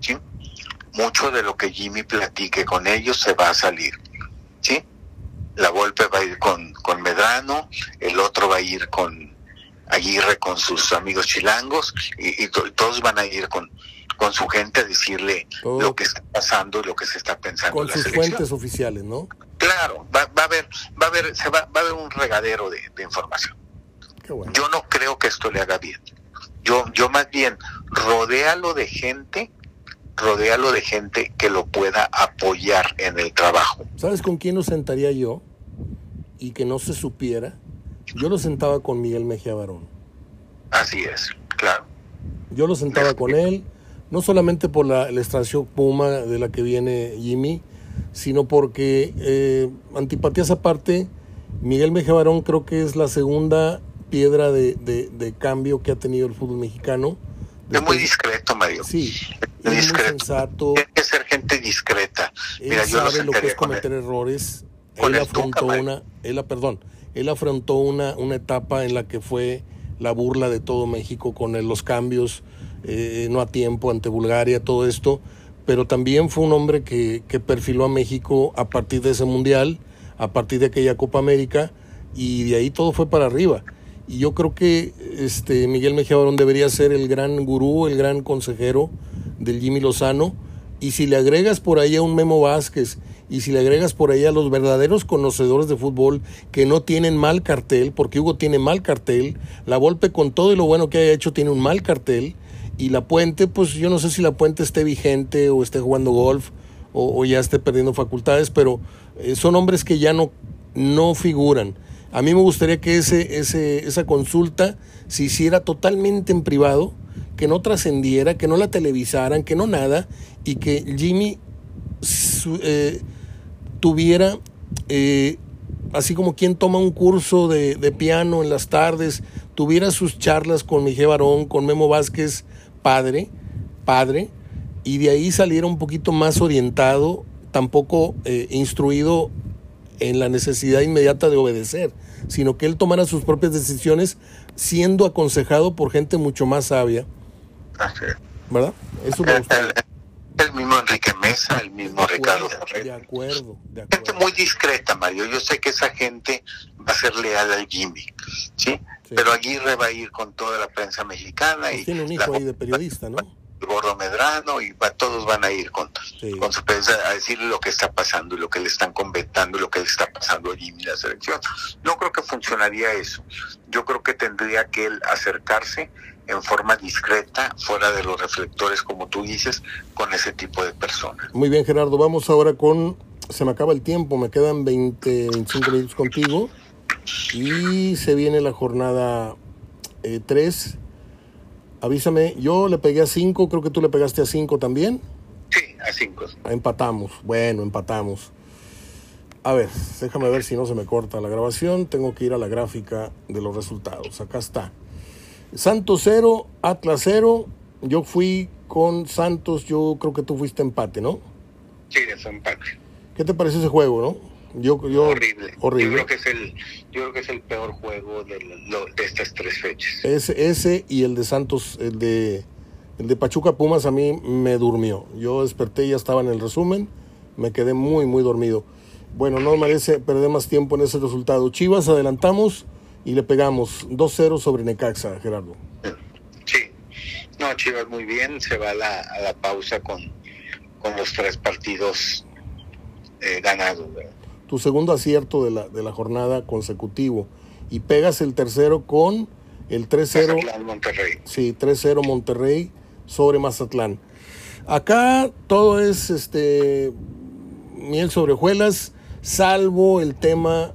¿sí? Mucho de lo que Jimmy platique con ellos se va a salir. ¿Sí? La Volpe va a ir con, con Medrano, el otro va a ir con Aguirre con sus amigos chilangos y, todos van a ir con, con su gente a decirle lo que está pasando y lo que se está pensando. Con sus fuentes oficiales, ¿no? Claro, va, va, a haber, va a haber, se va, va a haber un regadero de, información. Yo no creo que esto le haga bien. Yo, yo más bien rodéalo de gente rodéalo de gente que lo pueda apoyar en el trabajo. ¿Sabes con quién lo sentaría yo? Y que no se supiera. Yo lo sentaba con Miguel Mejía Barón. Así es, claro. Yo lo sentaba con él, no solamente por la, extracción Puma de la que viene Jimmy, sino porque, eh, antipatías aparte, Miguel Mejía Barón creo que es la segunda piedra de, de cambio que ha tenido el fútbol mexicano es muy discreto, Mario. Sí, es discreto. Tiene que ser gente discreta. Mira, yo sabe lo que es cometer errores Con él afrontó Tuca, una, él, perdón, él afrontó una, una etapa en la que fue la burla de todo México con los cambios eh, no a tiempo ante Bulgaria, todo esto, pero también fue un hombre que, que perfiló a México a partir de ese mundial, a partir de aquella Copa América, y de ahí todo fue para arriba. Y yo creo que este Miguel Mejía Barón debería ser el gran gurú, el gran consejero del Jimmy Lozano. Y si le agregas por ahí a un Memo Vázquez, y si le agregas por ahí a los verdaderos conocedores de fútbol que no tienen mal cartel, porque Hugo tiene mal cartel, la Volpe con todo y lo bueno que haya hecho tiene un mal cartel, y la Puente, pues yo no sé si la Puente esté vigente o esté jugando golf o, ya esté perdiendo facultades, pero eh, son hombres que ya no, no figuran. A mí me gustaría que ese, ese, esa consulta se hiciera totalmente en privado, que no trascendiera, que no la televisaran, que no nada, y que Jimmy su- eh, tuviera, eh, así como quien toma un curso de, piano en las tardes, tuviera sus charlas con Miguel Barón, con Memo Vázquez, padre, padre, y de ahí saliera un poquito más orientado, tampoco eh, instruido en la necesidad inmediata de obedecer, sino que él tomara sus propias decisiones siendo aconsejado por gente mucho más sabia, Así es. ¿verdad? Eso me El, gusta. el- el mismo Enrique Mesa, el mismo Ricardo De acuerdo, de Gente acuerdo. muy discreta, Mario. Yo sé que esa gente va a ser leal al Jimmy, ¿sí? Sí. Pero Aguirre va a ir con toda la prensa mexicana Pues y tiene un la hijo ahí de periodista, ¿no? Gordo Medrano y va- todos van a ir con, Sí. con su prensa a decirle lo que está pasando y lo que le están comentando y lo que le está pasando a Jimmy y la selección. No creo que funcionaría eso. Yo creo que tendría que él acercarse en forma discreta, fuera de los reflectores, como tú dices, con ese tipo de personas. Muy bien, Gerardo. Vamos ahora con. Se me acaba el tiempo, me quedan 20, 25 minutos contigo. Y se viene la jornada 3. Avísame, yo le pegué a 5, creo que tú le pegaste a 5 también. Sí, a cinco. Empatamos, bueno, empatamos. A ver, déjame ver si no se me corta la grabación. Tengo que ir a la gráfica de los resultados. Acá está. Santos 0, Atlas 0. Yo fui con Santos, yo creo que tú fuiste empate, ¿no? Sí, de su empate. ¿Qué te parece ese juego, no? Yo, yo, horrible. horrible. Yo creo que es el, yo creo que es el peor juego de, lo- de estas tres fechas. Ese, ese y el de Santos, el de, el de Pachuca Pumas a mí me durmió. Yo desperté y ya estaba en el resumen. Me quedé muy, muy dormido. Bueno, no merece perder más tiempo en ese resultado. Chivas adelantamos y le pegamos 2-0 sobre Necaxa, Gerardo. Sí. No, Chivas muy bien, se va a la, a la pausa con, con los tres partidos eh, ganados. ¿verdad? Tu segundo acierto de la, de la jornada consecutivo. Y pegas el tercero con el 3-0. Mazatlán, Monterrey. Sí, 3-0 Monterrey sobre Mazatlán. Acá todo es este miel sobre hojuelas, salvo el tema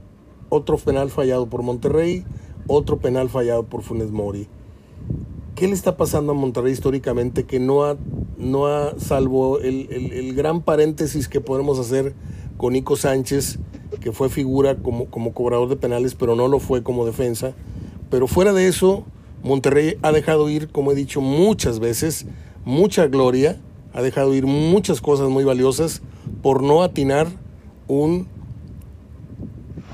otro penal fallado por Monterrey, otro penal fallado por Funes Mori. ¿Qué le está pasando a Monterrey históricamente que no ha, no ha salvo el, el- el gran paréntesis que podemos hacer con Nico Sánchez, que fue figura como, como cobrador de penales, pero no lo fue como defensa? Pero fuera de eso, Monterrey ha dejado ir, como he dicho muchas veces, mucha gloria, ha dejado ir muchas cosas muy valiosas por no atinar un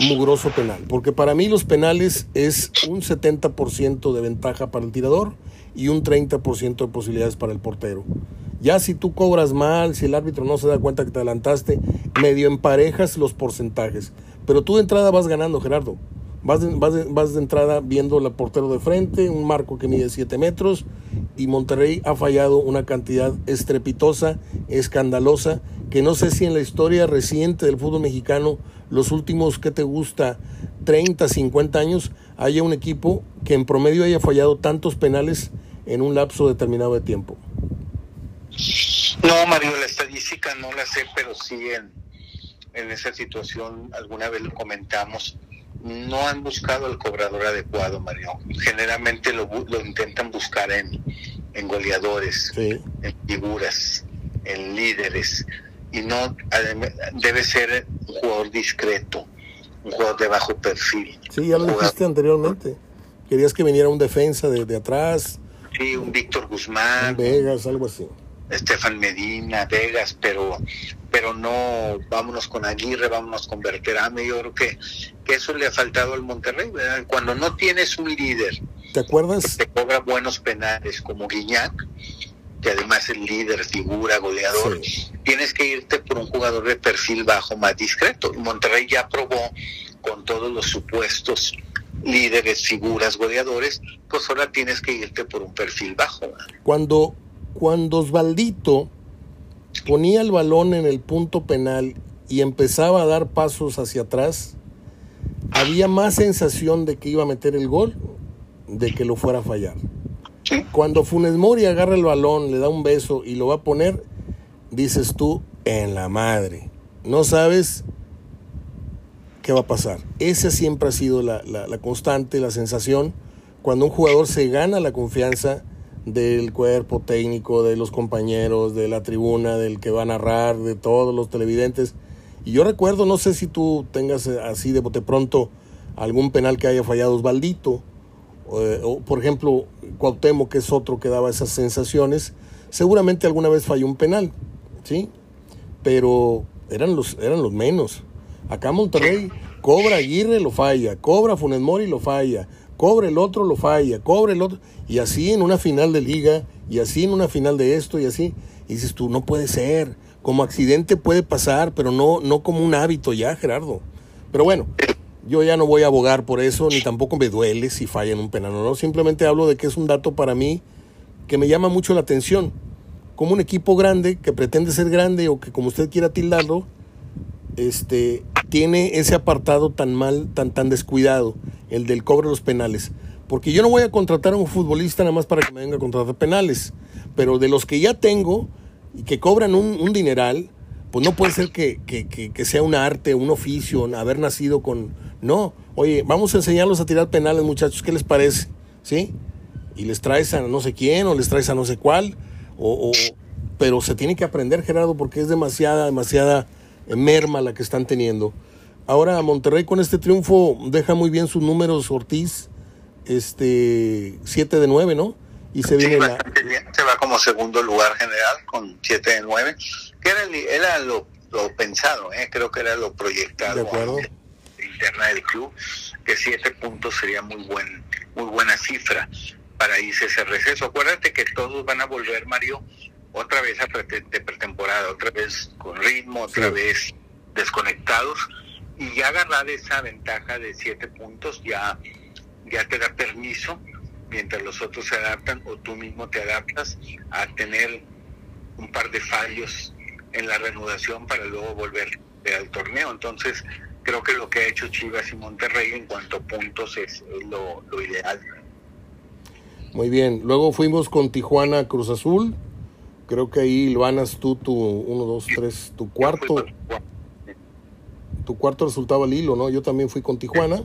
mugroso penal. Porque para mí los penales es un 70% de ventaja para el tirador y un 30% de posibilidades para el portero. Ya si tú cobras mal, si el árbitro no se da cuenta que te adelantaste, medio emparejas los porcentajes. Pero tú de entrada vas ganando, Gerardo. Vas de, vas de- vas de entrada viendo el portero de frente, un marco que mide 7 metros, y Monterrey ha fallado una cantidad estrepitosa, escandalosa, que no sé si en la historia reciente del fútbol mexicano, los últimos, ¿qué te gusta? 30, 50 años, haya un equipo que en promedio haya fallado tantos penales en un lapso determinado de tiempo. No, Mario, la estadística no la sé, pero sí en, en esa situación, alguna vez lo comentamos, no han buscado el cobrador adecuado, Mario. Generalmente lo, lo intentan buscar en, en goleadores, Sí. en figuras, en líderes, y no debe ser un jugador discreto, un jugador de bajo perfil. Sí, ya lo un dijiste anteriormente. Querías que viniera un defensa de, de atrás, Sí, un Víctor un Guzmán, Vegas, algo así. Estefan Medina, Vegas, pero pero no vámonos con Aguirre, vámonos con Berterame. Yo creo que, que eso le ha faltado al Monterrey, ¿verdad? Cuando no tienes un líder, ¿te acuerdas? Te cobra buenos penales como Guiñac, que además es líder, figura, goleador, tienes que irte por un jugador de perfil bajo más discreto. Monterrey ya probó con todos los supuestos líderes, figuras, goleadores, pues ahora tienes que irte por un perfil bajo. Cuando, cuando Osvaldito ponía el balón en el punto penal y empezaba a dar pasos hacia atrás, había más sensación de que iba a meter el gol de que lo fuera a fallar. Cuando Funes Mori agarra el balón, le da un beso y lo va a poner, dices tú, en la madre. No sabes qué va a pasar. Esa siempre ha sido la, la constante, la sensación. Cuando un jugador se gana la confianza del cuerpo técnico, de los compañeros, de la tribuna, del que va a narrar, de todos los televidentes. Y yo recuerdo, no sé si tú tengas eh, así de bote pronto algún penal que haya fallado Osvaldito, eh, o por ejemplo Cuauhtémoc, que es otro que daba esas sensaciones, seguramente alguna vez falló un penal, ¿sí? Pero eran los, eran los menos. Acá Monterrey cobra Aguirre, lo falla, cobra Funes Mori, lo falla, cobra el otro, lo falla, cobra el otro, y así en una final de liga, y así en una final de esto, y así, y dices tú, no puede ser, como accidente puede pasar, pero no, no como un hábito ya, Gerardo. Pero bueno, yo ya no voy a abogar por eso, ni tampoco me duele si falla en un penal no, simplemente hablo de que es un dato para mí que me llama mucho la atención. Como un equipo grande, que pretende ser grande o que como usted quiera tildarlo, este, tiene ese apartado tan mal, tan, tan descuidado, el del cobro de los penales. Porque yo no voy a contratar a un futbolista nada más para que me venga a contratar penales. Pero de los que ya tengo y que cobran un, dineral, pues no puede ser que, que, sea un arte, un oficio, haber nacido con... No, oye, vamos a enseñarlos a tirar penales, muchachos, ¿qué les parece? ¿Sí? Y les traes a no sé quién o les traes a no sé cuál. O, o... pero se tiene que aprender, Gerardo, porque es demasiada, demasiada merma la que están teniendo. Ahora Monterrey con este triunfo deja muy bien sus números Ortiz, este 7 de 9, ¿no? Y se viene se va como segundo lugar general con 7 de 9, que era, era lo, pensado, ¿eh? creo que era lo proyectado de acuerdo. interna del club, que 7 puntos sería muy buen muy buena cifra para irse ese receso. Acuérdate que todos van a volver, Mario, otra vez a de pretemporada, otra vez con ritmo, otra vez desconectados y ya agarrar esa ventaja de siete puntos ya, ya te da permiso mientras los otros se adaptan o tú mismo te adaptas a tener un par de fallos en la reanudación para luego volver al torneo. Entonces, creo que lo que ha hecho Chivas y Monterrey en cuanto a puntos es, lo, lo, ideal. Muy bien, luego fuimos con Tijuana Cruz Azul, Creo que ahí lo ganas tú tu uno, dos, tres, tu cuarto. Tu cuarto resultaba el hilo, ¿no? Yo también fui con Tijuana.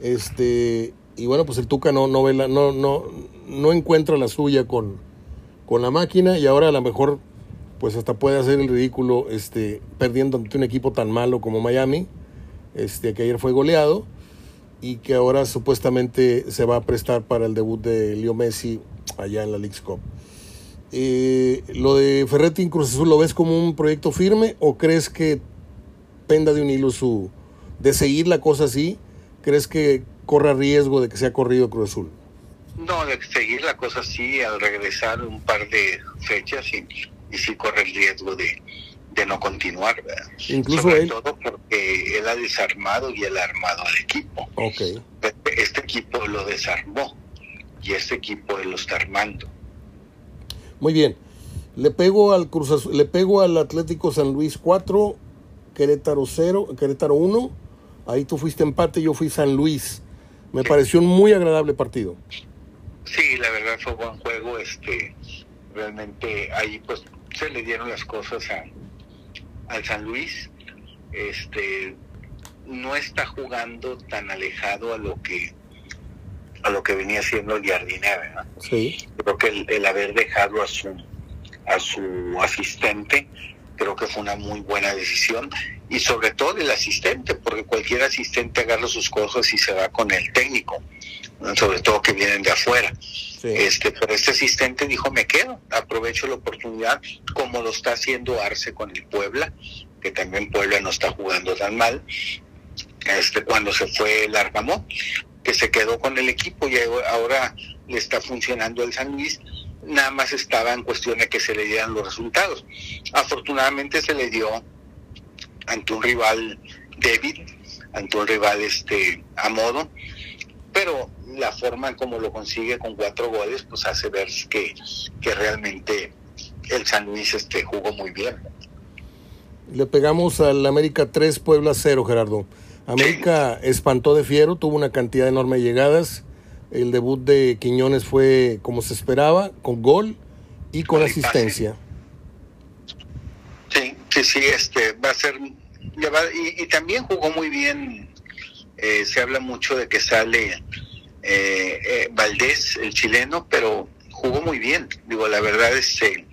Este, y bueno, pues el Tuca no, no, no, no, no encuentra la suya con, con la máquina y ahora a lo mejor pues hasta puede hacer el ridículo este, perdiendo ante un equipo tan malo como Miami, este, que ayer fue goleado y que ahora supuestamente se va a prestar para el debut de Leo Messi allá en la League's Cup. Eh, ¿Lo de Ferretti en Cruz Azul lo ves como un proyecto firme o crees que penda de un hilo su de seguir la cosa así? ¿Crees que corra riesgo de que sea corrido Cruz Azul? No, de seguir la cosa así al regresar un par de fechas y, y sí corre el riesgo de, no continuar. Incluso Sobre él... todo porque él ha desarmado y él ha armado al equipo. Okay. Este, este equipo lo desarmó y este equipo él lo está armando. Muy bien. Le pego al Cruz le pego al Atlético San Luis 4, Querétaro 0, Querétaro 1. Ahí tú fuiste empate, yo fui San Luis. Me pareció un muy agradable partido. Sí, la verdad fue buen juego. Este, realmente ahí pues se le dieron las cosas a, al San Luis. Este, no está jugando tan alejado a lo que a lo que venía siendo el jardinero. Sí. Creo que el, haber dejado a su, a su asistente creo que fue una muy buena decisión y sobre todo el asistente, porque cualquier asistente agarra sus cosas y se va con el técnico, sobre todo que vienen de afuera. Este, pero este asistente dijo, me quedo, aprovecho la oportunidad, como lo está haciendo Arce con el Puebla, que también Puebla no está jugando tan mal, este, cuando se fue el Argamón, que se quedó con el equipo y ahora le está funcionando el San Luis, nada más estaba en cuestión de que se le dieran los resultados. Afortunadamente se le dio ante un rival débil, ante un rival este a modo, pero la forma como lo consigue con cuatro goles, pues hace ver que, que realmente el San Luis este, jugó muy bien. Le pegamos al América 3, Puebla 0, Gerardo. América espantó de fiero, tuvo una cantidad enorme de llegadas. El debut de Quiñones fue como se esperaba, con gol y con asistencia. Sí, sí, sí, este va a ser. Y, también jugó muy bien. Eh, se habla mucho de que sale eh, eh, Valdés, el chileno, pero jugó muy bien. Digo, la verdad es que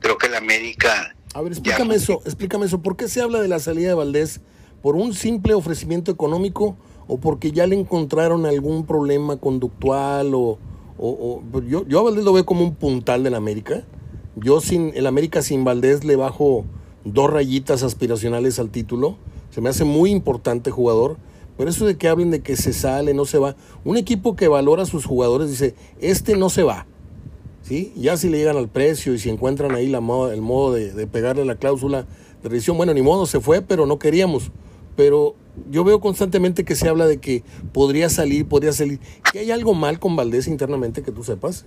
creo que el América. A ver, explícame eso, explícame eso. ¿Por qué se habla de la salida de Valdés? por un simple ofrecimiento económico o porque ya le encontraron algún problema conductual o, pues yo, yo a Valdés lo veo como un puntal del América. Yo sin el América sin Valdés le bajo dos rayitas aspiracionales al título. Se me hace muy importante jugador. Pero eso de que hablen de que se sale, no se va. Un equipo que valora a sus jugadores dice, este no se va. ¿Sí? Ya si le llegan al precio y si encuentran ahí la el modo de pegarle la cláusula de revisión, bueno, ni modo, se fue, pero no queríamos pero yo veo constantemente que se habla de que podría salir, podría salir. ¿Y hay algo mal con Valdés internamente que tú sepas?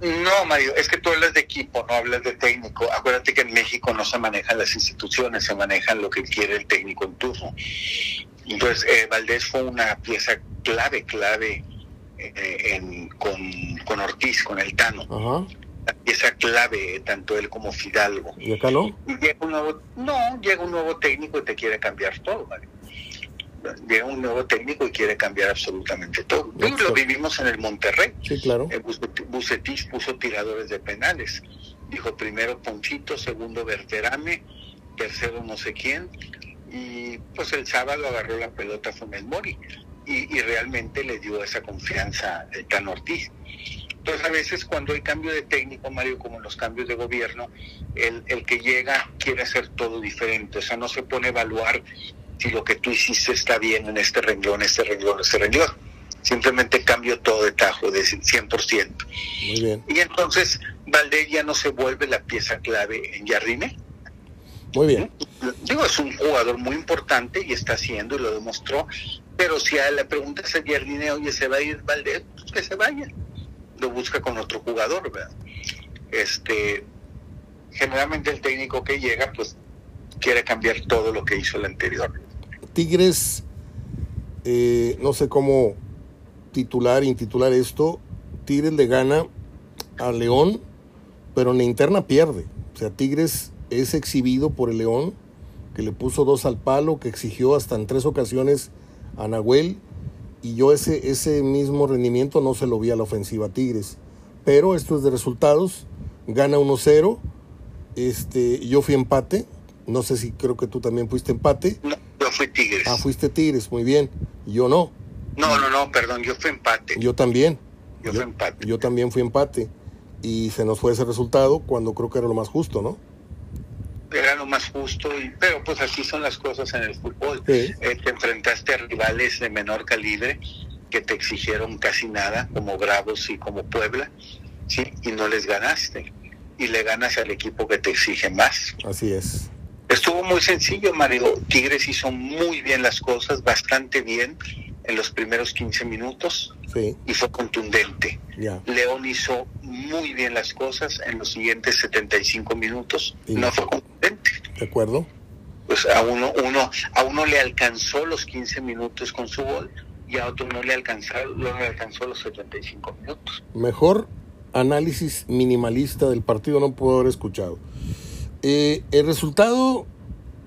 No, Mario, es que tú hablas de equipo, no hablas de técnico. Acuérdate que en México no se manejan las instituciones, se manejan lo que quiere el técnico en turno. Entonces, eh, Valdés fue una pieza clave, clave eh, con, Ortiz, con el Tano. Ajá. Pieza clave, tanto él como Fidalgo. ¿Y acá no? no, llega un nuevo técnico y te quiere cambiar todo, Mario llega un nuevo técnico y quiere cambiar absolutamente todo. lo vivimos en el Monterrey. Sí, claro. Eh, Bucetich puso tiradores de penales. Dijo primero Ponchito, segundo Berterame, tercero no sé quién. Y pues el sábado agarró la pelota el Mori. Y, y realmente le dio esa confianza el Tan Ortiz. Entonces a veces cuando hay cambio de técnico, Mario, como en los cambios de gobierno, el, el que llega quiere hacer todo diferente. O sea, no se pone a evaluar si lo que tú hiciste está bien en este renglón, este renglón, este renglón. Simplemente cambio todo de tajo, de 100%. Muy bien. Y entonces Valdés ya no se vuelve la pieza clave en Jardine. Muy bien. Digo, es un jugador muy importante y está haciendo y lo demostró. Pero si a la pregunta es a Jardine, oye, ¿se va a ir Valdés? Pues que se vaya. Lo busca con otro jugador. Este, generalmente el técnico que llega, pues quiere cambiar todo lo que hizo el anterior. Tigres, eh, no sé cómo titular, intitular esto, Tigres le gana a León, pero en la interna pierde. O sea, Tigres es exhibido por el León, que le puso dos al palo, que exigió hasta en tres ocasiones a Nahuel, y yo ese, ese mismo rendimiento no se lo vi a la ofensiva Tigres. Pero esto es de resultados, gana 1-0, este, yo fui empate, no sé si creo que tú también fuiste empate. Yo fui Tigres. Ah, fuiste Tigres, muy bien. Yo no. No, no, no, perdón, yo fui empate. Yo también. Yo, fui empate. Yo también fui empate. Y se nos fue ese resultado cuando creo que era lo más justo, ¿no? Era lo más justo, y, pero pues así son las cosas en el fútbol. Eh, te enfrentaste a rivales de menor calibre que te exigieron casi nada, como Bravos y como Puebla, ¿sí? y no les ganaste. Y le ganas al equipo que te exige más. Así es. Estuvo muy sencillo, Mario. Tigres hizo muy bien las cosas, bastante bien en los primeros 15 minutos y fue contundente. León hizo muy bien las cosas en los siguientes 75 minutos, no fue contundente. ¿De acuerdo? Pues a uno, uno, a uno le alcanzó los 15 minutos con su gol y a otro no le alcanzó, no le alcanzó los 75 minutos. Mejor análisis minimalista del partido no puedo haber escuchado. Eh, el resultado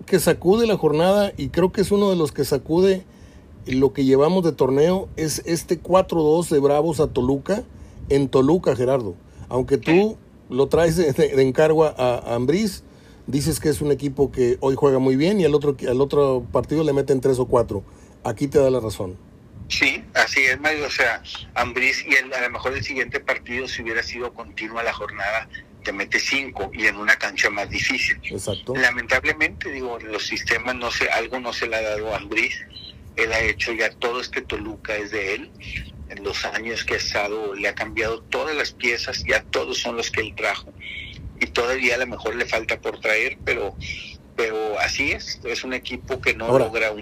que sacude la jornada, y creo que es uno de los que sacude lo que llevamos de torneo, es este 4-2 de Bravos a Toluca, en Toluca, Gerardo. Aunque tú lo traes de, encargo a, a dices que es un equipo que hoy juega muy bien y al otro, al otro partido le meten tres o cuatro. Aquí te da la razón. Sí, así es, Mario. O sea, Ambriz y a lo mejor el siguiente partido, si hubiera sido continua la jornada, te mete cinco y en una cancha más difícil. Exacto. Lamentablemente, digo, los sistemas no sé, algo no se le ha dado a Ambriz. Él ha hecho ya todo este Toluca es de él. En los años que ha estado, le ha cambiado todas las piezas, ya todos son los que él trajo. Y todavía a lo mejor le falta por traer, pero, pero así es. Es un equipo que no logra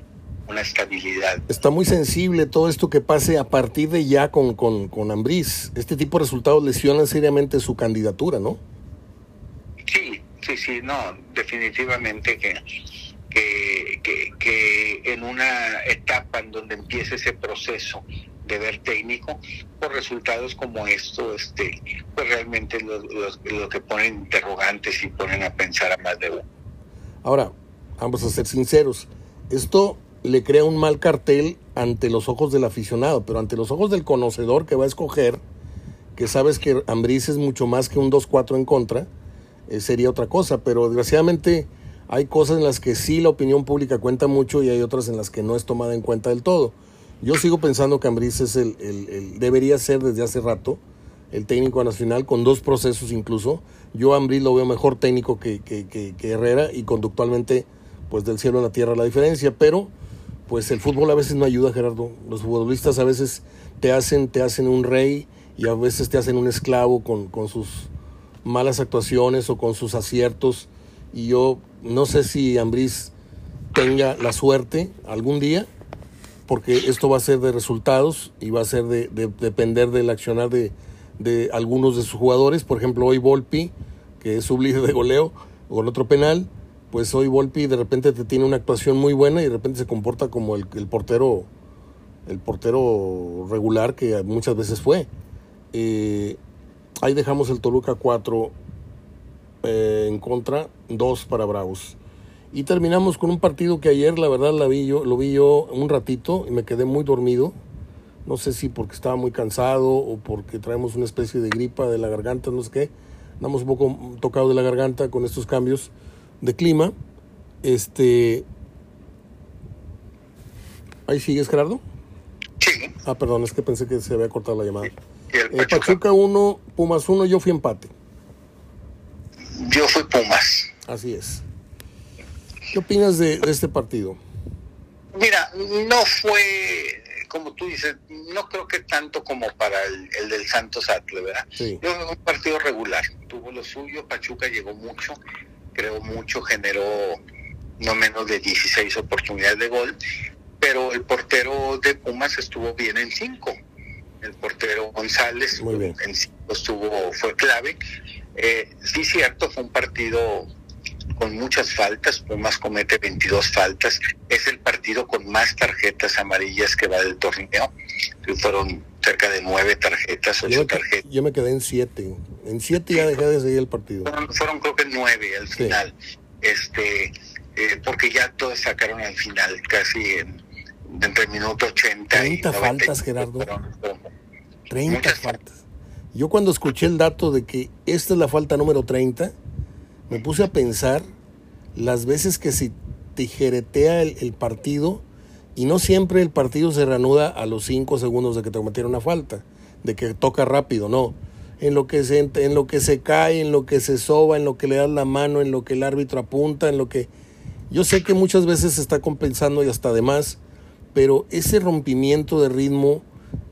una estabilidad. Está muy sensible todo esto que pase a partir de ya con, con, con Ambriz. Este tipo de resultados lesionan seriamente su candidatura, ¿no? Sí, sí, sí, no, definitivamente que, que, que, en una etapa en donde empiece ese proceso de ver técnico, por resultados como esto, este, pues realmente lo, lo, que ponen interrogantes y ponen a pensar a más de uno. Ahora, vamos a ser sinceros, esto le crea un mal cartel ante los ojos del aficionado, pero ante los ojos del conocedor que va a escoger, que sabes que Ambriz es mucho más que un 2-4 en contra, eh, sería otra cosa, pero desgraciadamente hay cosas en las que sí la opinión pública cuenta mucho y hay otras en las que no es tomada en cuenta del todo. Yo sigo pensando que Ambriz es el, el, debería ser desde hace rato el técnico nacional, con dos procesos incluso. Yo a lo veo mejor técnico que, que, que, que Herrera y conductualmente, pues del cielo a la tierra la diferencia, pero pues el fútbol a veces no ayuda, Gerardo. Los futbolistas a veces te hacen, te hacen un rey y a veces te hacen un esclavo con, con sus malas actuaciones o con sus aciertos. Y yo no sé si Ambriz tenga la suerte algún día, porque esto va a ser de resultados y va a ser de, depender del accionar de, de, algunos de sus jugadores. Por ejemplo, hoy Volpi, que es su líder de goleo, con otro penal, pues hoy Volpi de repente te tiene una actuación muy buena y de repente se comporta como el, portero el portero regular que muchas veces fue. Eh, ahí dejamos el Toluca 4 eh, en contra, 2 para Bravos. Y terminamos con un partido que ayer la verdad la vi yo, lo vi yo un ratito y me quedé muy dormido. No sé si porque estaba muy cansado o porque traemos una especie de gripa de la garganta, no sé qué. Andamos un poco tocado de la garganta con estos cambios de clima. Este. ¿Ahí sigues, Gerardo? Sí. Ah, perdón, es que pensé que se había cortado la llamada. Eh, Pachuca? 1, Pumas 1, yo fui empate. Yo fui Pumas. Así es. ¿Qué opinas de, este partido? Mira, no fue, como tú dices, no creo que tanto como para el, del Santos Atle, ¿verdad? Sí. Yo, un partido regular, tuvo lo suyo, Pachuca llegó mucho, creo mucho, generó no menos de 16 oportunidades de gol, pero el portero de Pumas estuvo bien en cinco. El portero González en cinco estuvo, fue clave. Eh, sí, cierto, fue un partido con muchas faltas, Pumas comete 22 faltas, es el partido con más tarjetas amarillas que va del torneo, fueron cerca de nueve tarjetas, ocho tarjetas. Yo me quedé en siete, en siete ya dejé de seguir el partido. Fueron, creo que nueve al final, este, eh, porque ya todos sacaron al final, casi en, entre el minuto 80 30 faltas, Gerardo. 30 faltas. Yo cuando escuché el dato de que esta es la falta número 30, me puse a pensar las veces que se tijeretea el, partido y no siempre el partido se reanuda a los 5 segundos de que te cometieron una falta, de que toca rápido, no. En lo, que se, en lo que se cae, en lo que se soba, en lo que le das la mano, en lo que el árbitro apunta, en lo que... Yo sé que muchas veces se está compensando y hasta además, pero ese rompimiento de ritmo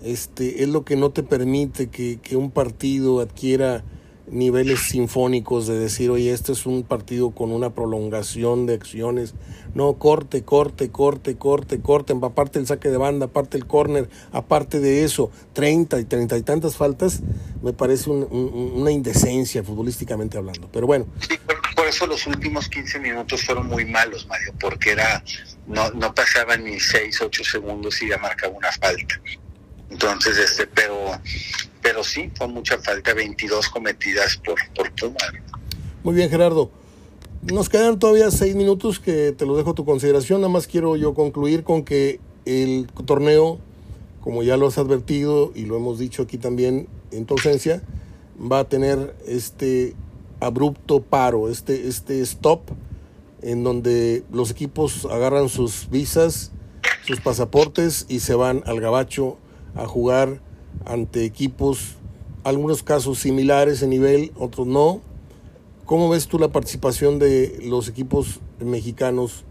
este, es lo que no te permite que, que un partido adquiera niveles sinfónicos de decir, oye, este es un partido con una prolongación de acciones. No, corte, corte, corte, corte, corte, aparte el saque de banda, aparte el córner, aparte de eso, 30 y 30 y tantas faltas, me parece una indecencia futbolísticamente hablando. Pero bueno. por, eso los últimos 15 minutos fueron muy malos, Mario, porque era no, no pasaban ni 6, 8 segundos y ya marcaba una falta. Entonces, este, pero pero sí, fue mucha falta, 22 cometidas por, por Puma. Muy bien, Gerardo. Nos quedan todavía seis minutos que te lo dejo a tu consideración. Nada más quiero yo concluir con que el torneo, como ya lo has advertido y lo hemos dicho aquí también en tu ausencia, va a tener este abrupto paro, este, este stop en donde los equipos agarran sus visas, sus pasaportes y se van al gabacho a jugar ante equipos, algunos casos similares en nivel, otros no. ¿Cómo ves tú la participación de los equipos mexicanos?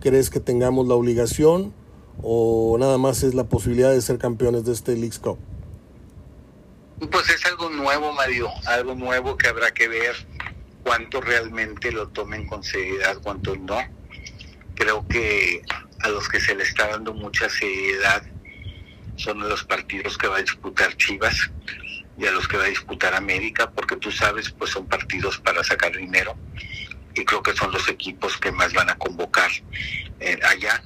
¿Crees que tengamos la obligación o nada más es la posibilidad de ser campeones de este League Cup? Pues es algo nuevo, Mario, algo nuevo que habrá que ver cuánto realmente lo tomen con seriedad, cuánto no. Creo que a los que se le está dando mucha seriedad son los partidos que va a disputar Chivas y a los que va a disputar América, porque tú sabes, pues son partidos para sacar dinero y creo que son los equipos que más van a convocar eh, allá,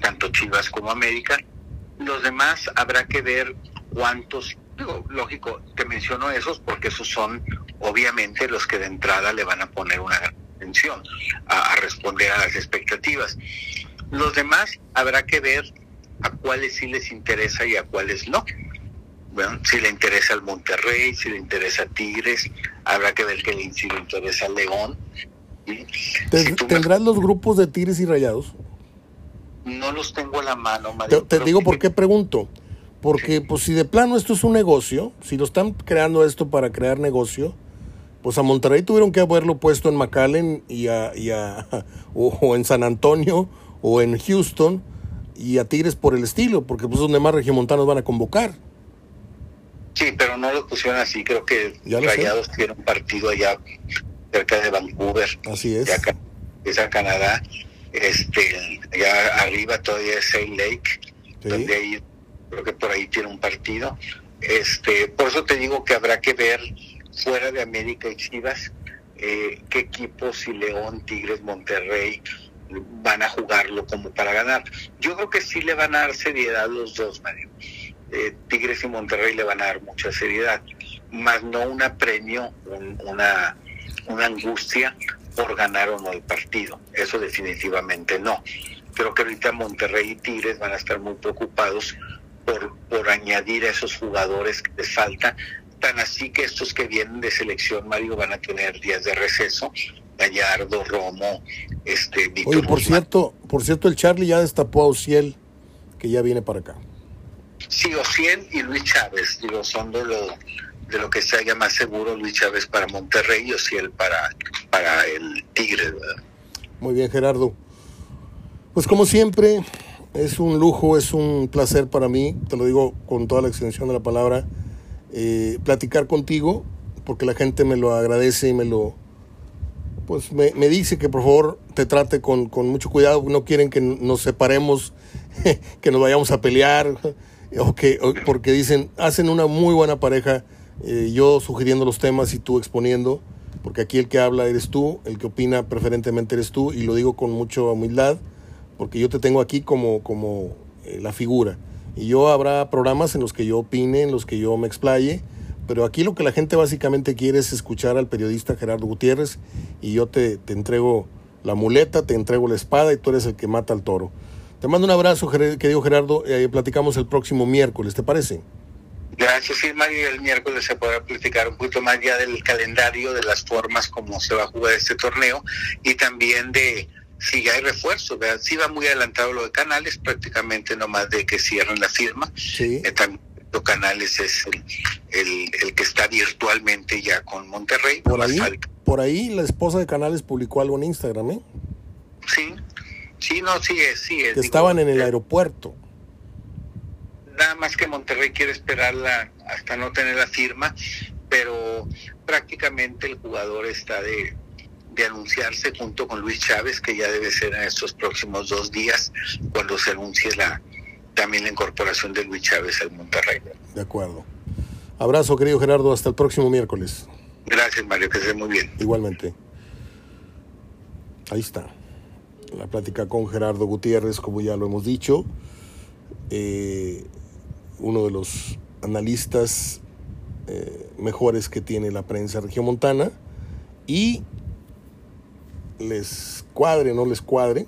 tanto Chivas como América. Los demás habrá que ver cuántos, digo, lógico, te menciono esos porque esos son obviamente los que de entrada le van a poner una gran atención a, a responder a las expectativas. Los demás habrá que ver a cuáles sí les interesa y a cuáles no. Bueno, si le interesa al Monterrey, si le interesa a Tigres, habrá que ver que si le interesa al León. ¿Tendrán los grupos de Tigres y Rayados? No los tengo a la mano, Mario, Te, te digo por qué pregunto. Porque pues si de plano esto es un negocio, si lo están creando esto para crear negocio, pues a Monterrey tuvieron que haberlo puesto en McAllen y a, y a o en San Antonio o en Houston y a Tigres por el estilo, porque pues donde más regiomontanos van a convocar. Sí, pero no lo pusieron así, creo que Rayados tienen un partido allá cerca de Vancouver. Así es. Acá, es a Canadá. Este, allá arriba todavía es Saint Lake, donde ahí, creo que por ahí tiene un partido. Este, por eso te digo que habrá que ver fuera de América y Chivas eh, qué equipos, si León, Tigres, Monterrey, van a jugarlo como para ganar. Yo creo que sí le van a dar seriedad los dos, Mario. Eh, Tigres y Monterrey le van a dar mucha seriedad, más no un apremio, una, una angustia por ganar o no el partido. Eso definitivamente no. Creo que ahorita Monterrey y Tigres van a estar muy preocupados por, por añadir a esos jugadores que les falta. Tan así que estos que vienen de selección, Mario, van a tener días de receso Gallardo, Romo, este, Víctor Oye, por cierto, por cierto, el Charlie ya destapó a Ociel, que ya viene para acá. Sí, Ociel y Luis Chávez, digo, son de lo, de lo que se haya más seguro, Luis Chávez para Monterrey y Ociel para, para el Tigre, ¿verdad? Muy bien, Gerardo. Pues como siempre, es un lujo, es un placer para mí, te lo digo con toda la extensión de la palabra, eh, platicar contigo, porque la gente me lo agradece y me lo, pues me, dice que por favor te trate con, mucho cuidado, no quieren que nos separemos, que nos vayamos a pelear, o que, porque dicen, hacen una muy buena pareja, eh, yo sugiriendo los temas y tú exponiendo, porque aquí el que habla eres tú, el que opina preferentemente eres tú, y lo digo con mucha humildad, porque yo te tengo aquí como, como eh, la figura. Y yo habrá programas en los que yo opine, en los que yo me explaye, pero aquí lo que la gente básicamente quiere es escuchar al periodista Gerardo Gutiérrez y yo te, te entrego la muleta, te entrego la espada y tú eres el que mata al toro. Te mando un abrazo, querido Gerardo, y platicamos el próximo miércoles, ¿te parece? Gracias, sí, Mario. El miércoles se podrá platicar un poquito más ya del calendario, de las formas como se va a jugar este torneo y también de si ya hay refuerzo. ¿verdad? Sí va muy adelantado lo de Canales, prácticamente nomás de que cierren la firma. Sí. Eh, Canales es el, el, que está virtualmente ya con Monterrey. Por ahí, por ahí la esposa de Canales publicó algo en Instagram, ¿eh? Sí, sí, no, sí es, sí es. Que estaban en el aeropuerto. Nada más que Monterrey quiere esperarla hasta no tener la firma, pero prácticamente el jugador está de, de anunciarse junto con Luis Chávez, que ya debe ser en estos próximos dos días, cuando se anuncie la, también la incorporación de Luis Chávez al Monterrey. De acuerdo. Abrazo, querido Gerardo. Hasta el próximo miércoles. Gracias, Mario. Que esté muy bien. Igualmente. Ahí está. La plática con Gerardo Gutiérrez, como ya lo hemos dicho. Eh, uno de los analistas eh, mejores que tiene la prensa regiomontana. Y les cuadre, no les cuadre.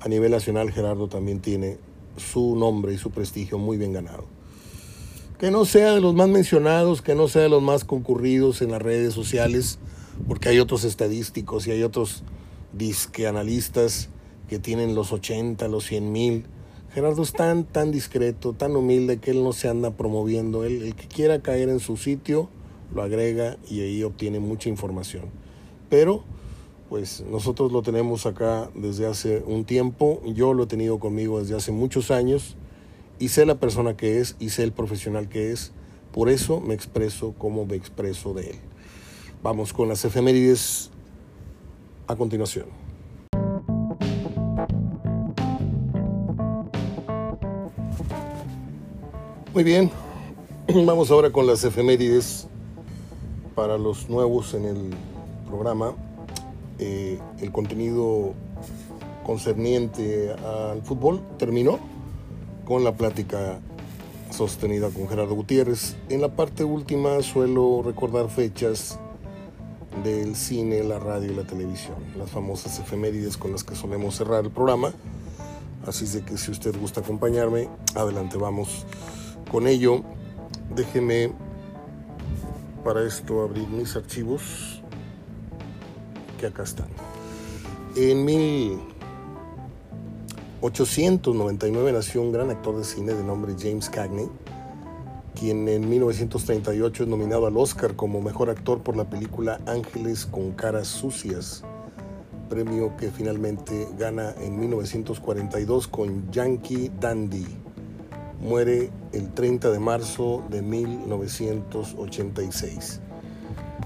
A nivel nacional, Gerardo también tiene su nombre y su prestigio muy bien ganado. Que no sea de los más mencionados, que no sea de los más concurridos en las redes sociales, porque hay otros estadísticos y hay otros disque analistas que tienen los 80, los 100 mil. Gerardo es tan, tan discreto, tan humilde que él no se anda promoviendo. Él, el que quiera caer en su sitio, lo agrega y ahí obtiene mucha información. Pero, pues nosotros lo tenemos acá desde hace un tiempo, yo lo he tenido conmigo desde hace muchos años y sé la persona que es y sé el profesional que es. Por eso me expreso como me expreso de él. Vamos con las efemérides a continuación. Muy bien, vamos ahora con las efemérides para los nuevos en el programa. Eh, el contenido concerniente al fútbol terminó con la plática sostenida con Gerardo Gutiérrez. En la parte última suelo recordar fechas del cine, la radio y la televisión, las famosas efemérides con las que solemos cerrar el programa. Así de que si usted gusta acompañarme, adelante vamos con ello. Déjeme para esto abrir mis archivos acá están. En 1899 nació un gran actor de cine de nombre James Cagney, quien en 1938 es nominado al Oscar como mejor actor por la película Ángeles con caras sucias, premio que finalmente gana en 1942 con Yankee Dandy. Muere el 30 de marzo de 1986.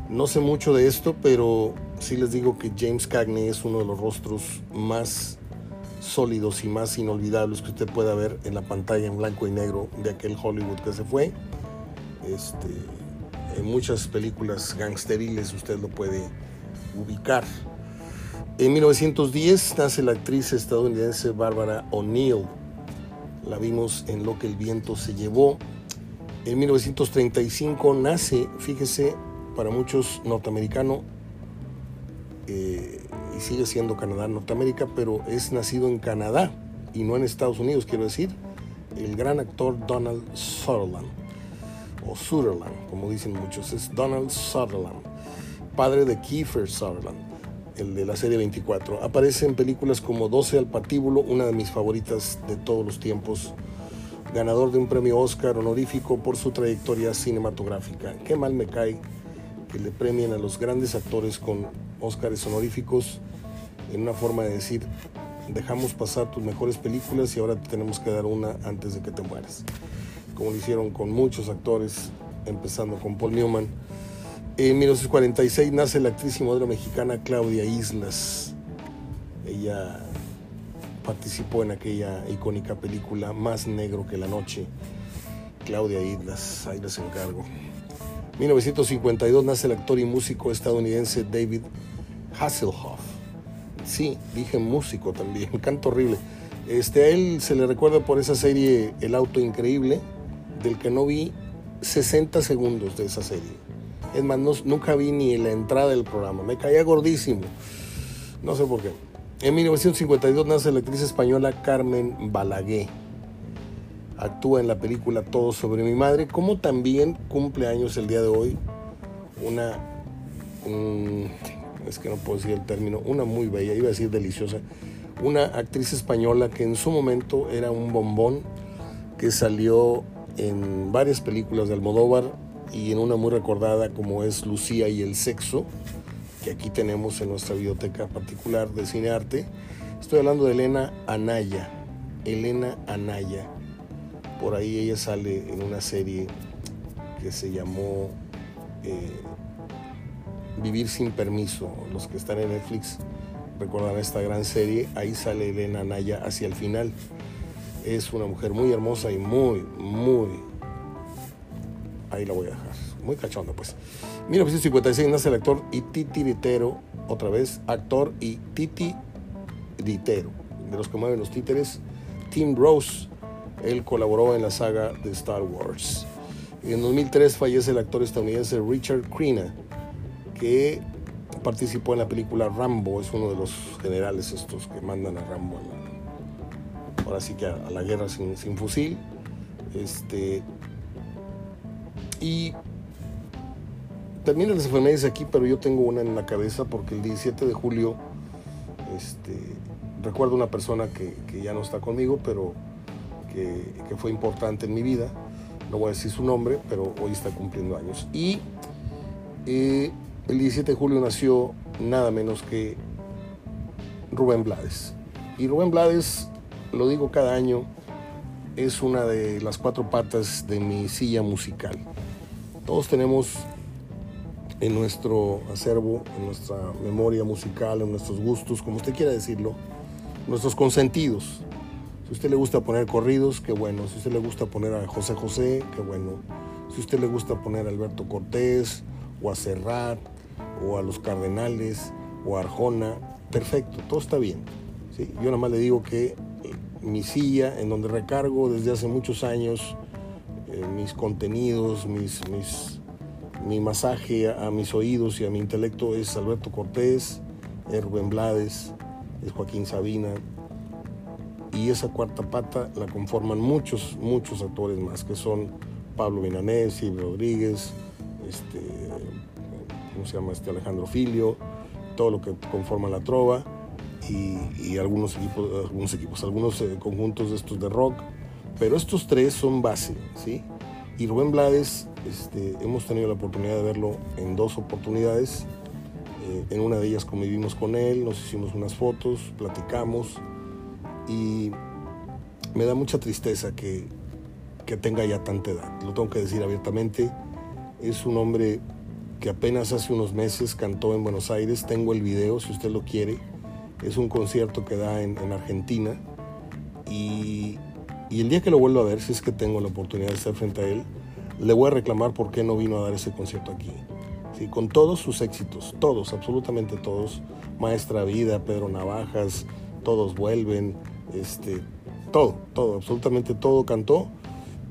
No sé mucho de esto, pero sí les digo que James Cagney es uno de los rostros más sólidos y más inolvidables que usted pueda ver en la pantalla en blanco y negro de aquel Hollywood que se fue. Este, en muchas películas gangsteriles usted lo puede ubicar. En 1910 nace la actriz estadounidense Barbara O'Neill. La vimos en Lo que el viento se llevó. En 1935 nace, fíjese, para muchos norteamericano, eh, y sigue siendo Canadá, Norteamérica, pero es nacido en Canadá y no en Estados Unidos, quiero decir, el gran actor Donald Sutherland, o Sutherland, como dicen muchos, es Donald Sutherland, padre de Kiefer Sutherland, el de la serie 24. Aparece en películas como 12 al patíbulo, una de mis favoritas de todos los tiempos, ganador de un premio Oscar honorífico por su trayectoria cinematográfica. Qué mal me cae que le premien a los grandes actores con Óscares honoríficos en una forma de decir, dejamos pasar tus mejores películas y ahora te tenemos que dar una antes de que te mueras. Como lo hicieron con muchos actores, empezando con Paul Newman. En 1946 nace la actriz y modelo mexicana Claudia Islas. Ella participó en aquella icónica película Más negro que la noche. Claudia Islas, ahí les encargo. 1952 nace el actor y músico estadounidense David Hasselhoff. Sí, dije músico también, canto horrible. Este, a él se le recuerda por esa serie El auto increíble, del que no vi 60 segundos de esa serie. Es más, nunca vi ni la entrada del programa, me caía gordísimo. No sé por qué. En 1952 nace la actriz española Carmen Balaguer. Actúa en la película Todo sobre mi madre, como también cumple años el día de hoy una es que no puedo decir el término, una muy bella, iba a decir deliciosa, una actriz española que en su momento era un bombón, que salió en varias películas de Almodóvar y en una muy recordada como es Lucía y el sexo, que aquí tenemos en nuestra biblioteca particular de cine arte. Estoy hablando de Elena Anaya. Elena Anaya. Por ahí ella sale en una serie que se llamó eh, Vivir sin permiso. Los que están en Netflix recordarán esta gran serie. Ahí sale Elena Naya hacia el final. Es una mujer muy hermosa y muy, muy... Ahí la voy a dejar. Muy cachonda, pues. 1956 nace el actor y titiritero, otra vez, actor y titiritero, de los que mueven los títeres, Tim Rose. Él colaboró en la saga de Star Wars. En 2003 fallece el actor estadounidense Richard Crenna que participó en la película Rambo, es uno de los generales estos que mandan a Rambo ahora sí que a, la guerra sin, fusil. Este, y terminan las efemérides aquí, pero yo tengo una en la cabeza porque el 17 de julio este, recuerdo una persona que, que ya no está conmigo, pero que, que, fue importante en mi vida. No voy a decir su nombre, pero hoy está cumpliendo años. Y eh, el 17 de julio nació nada menos que Rubén Blades. Y Rubén Blades, lo digo cada año, es una de las cuatro patas de mi silla musical. Todos tenemos en nuestro acervo, en nuestra memoria musical, en nuestros gustos, como usted quiera decirlo, nuestros consentidos. Si a usted le gusta poner corridos, qué bueno. Si a usted le gusta poner a José José, qué bueno. Si usted le gusta poner a Alberto Cortés, o a Serrat, o a los Cardenales, o a Arjona, perfecto, todo está bien. ¿sí? Yo nada más le digo que mi silla, en donde recargo desde hace muchos años eh, mis contenidos, mis, mis, mi masaje a, mis oídos y a mi intelecto es Alberto Cortés, es Rubén Blades, es Joaquín Sabina. Y esa cuarta pata la conforman muchos, muchos actores más, que son Pablo Milanés, Silvio Rodríguez, este, ¿cómo se llama? Este Alejandro Filio, todo lo que conforma la trova y, y algunos equipos, algunos, equipos, algunos eh, conjuntos de estos de rock, pero estos tres son base, ¿sí? Y Rubén Blades, este, hemos tenido la oportunidad de verlo en dos oportunidades. Eh, en una de ellas convivimos con él, nos hicimos unas fotos, platicamos y me da mucha tristeza que, que tenga ya tanta edad. Lo tengo que decir abiertamente. Es un hombre que apenas hace unos meses cantó en Buenos Aires. Tengo el video si usted lo quiere. Es un concierto que da en, en Argentina. Y, y, el día que lo vuelva a ver, si es que tengo la oportunidad de estar frente a él, le voy a reclamar por qué no vino a dar ese concierto aquí. ¿Sí? Con todos sus éxitos, todos, absolutamente todos. Maestra Vida, Pedro Navajas, todos vuelven, este, todo, todo, absolutamente todo cantó.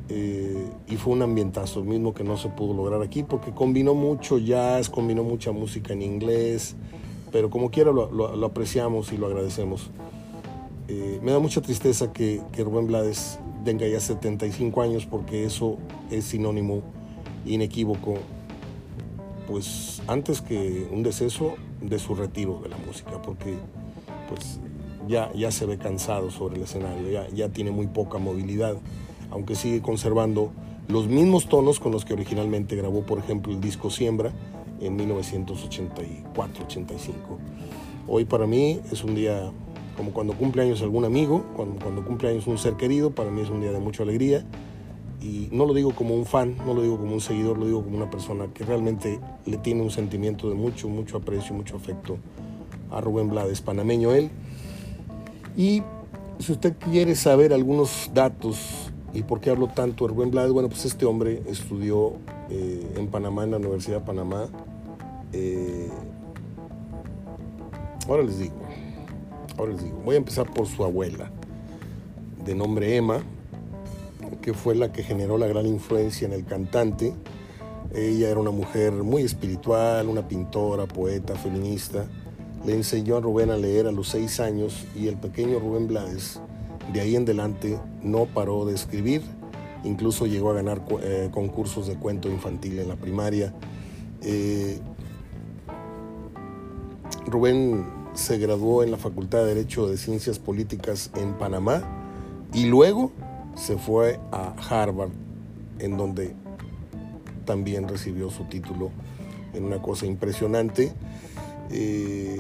Eh, y fue un ambientazo mismo que no se pudo lograr aquí porque combinó mucho jazz, combinó mucha música en inglés, pero como quiera lo, lo, lo apreciamos y lo agradecemos. Eh, me da mucha tristeza que, que, Rubén Blades tenga ya 75 años porque eso es sinónimo inequívoco, pues antes que un deceso, de su retiro de la música, porque pues ya, ya se ve cansado sobre el escenario, ya, ya tiene muy poca movilidad aunque sigue conservando los mismos tonos con los que originalmente grabó, por ejemplo, el disco Siembra en 1984-85. Hoy para mí es un día como cuando cumple años algún amigo, cuando, cuando cumple años un ser querido, para mí es un día de mucha alegría. Y no lo digo como un fan, no lo digo como un seguidor, lo digo como una persona que realmente le tiene un sentimiento de mucho, mucho aprecio, mucho afecto a Rubén Blades, panameño él. Y si usted quiere saber algunos datos ¿Y por qué hablo tanto de Rubén Blades? Bueno, pues este hombre estudió eh, en Panamá, en la Universidad de Panamá. Eh, ahora les digo, ahora les digo, voy a empezar por su abuela, de nombre Emma, que fue la que generó la gran influencia en el cantante. Ella era una mujer muy espiritual, una pintora, poeta, feminista. Le enseñó a Rubén a leer a los seis años y el pequeño Rubén Blades de ahí en adelante no paró de escribir, incluso llegó a ganar eh, concursos de cuento infantil en la primaria. Eh, Rubén se graduó en la Facultad de Derecho de Ciencias Políticas en Panamá y luego se fue a Harvard, en donde también recibió su título en una cosa impresionante. Eh,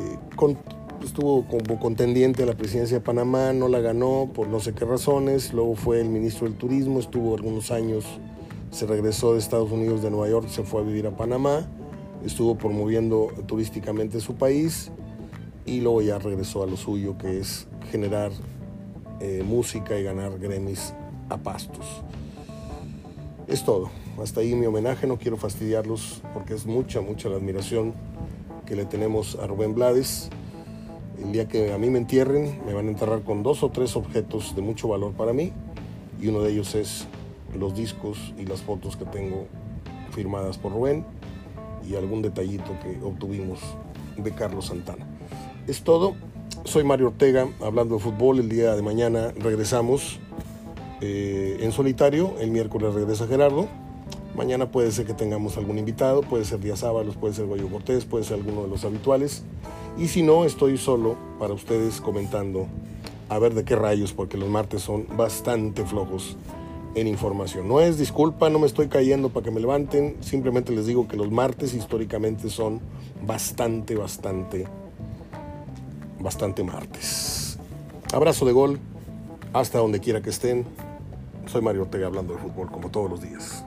estuvo como contendiente a la presidencia de Panamá, no la ganó por no sé qué razones, luego fue el ministro del Turismo, estuvo algunos años, se regresó de Estados Unidos, de Nueva York, se fue a vivir a Panamá, estuvo promoviendo turísticamente su país y luego ya regresó a lo suyo, que es generar eh, música y ganar Grammys a pastos. Es todo. Hasta ahí mi homenaje, no quiero fastidiarlos porque es mucha, mucha la admiración que le tenemos a Rubén Blades. El día que a mí me entierren, me van a enterrar con dos o tres objetos de mucho valor para mí y uno de ellos es los discos y las fotos que tengo firmadas por Rubén y algún detallito que obtuvimos de Carlos Santana. Es todo. Soy Mario Ortega, hablando de fútbol. El día de mañana regresamos eh, en solitario. El miércoles regresa Gerardo. Mañana puede ser que tengamos algún invitado, puede ser Díaz Ábalos, puede ser Goyo Cortés, puede ser alguno de los habituales. Y si no, estoy solo para ustedes comentando a ver de qué rayos, porque los martes son bastante flojos en información. No es disculpa, no me estoy cayendo para que me levanten, simplemente les digo que los martes históricamente son bastante, bastante, bastante martes. Abrazo de gol, hasta donde quiera que estén. Soy Mario Ortega hablando de fútbol como todos los días.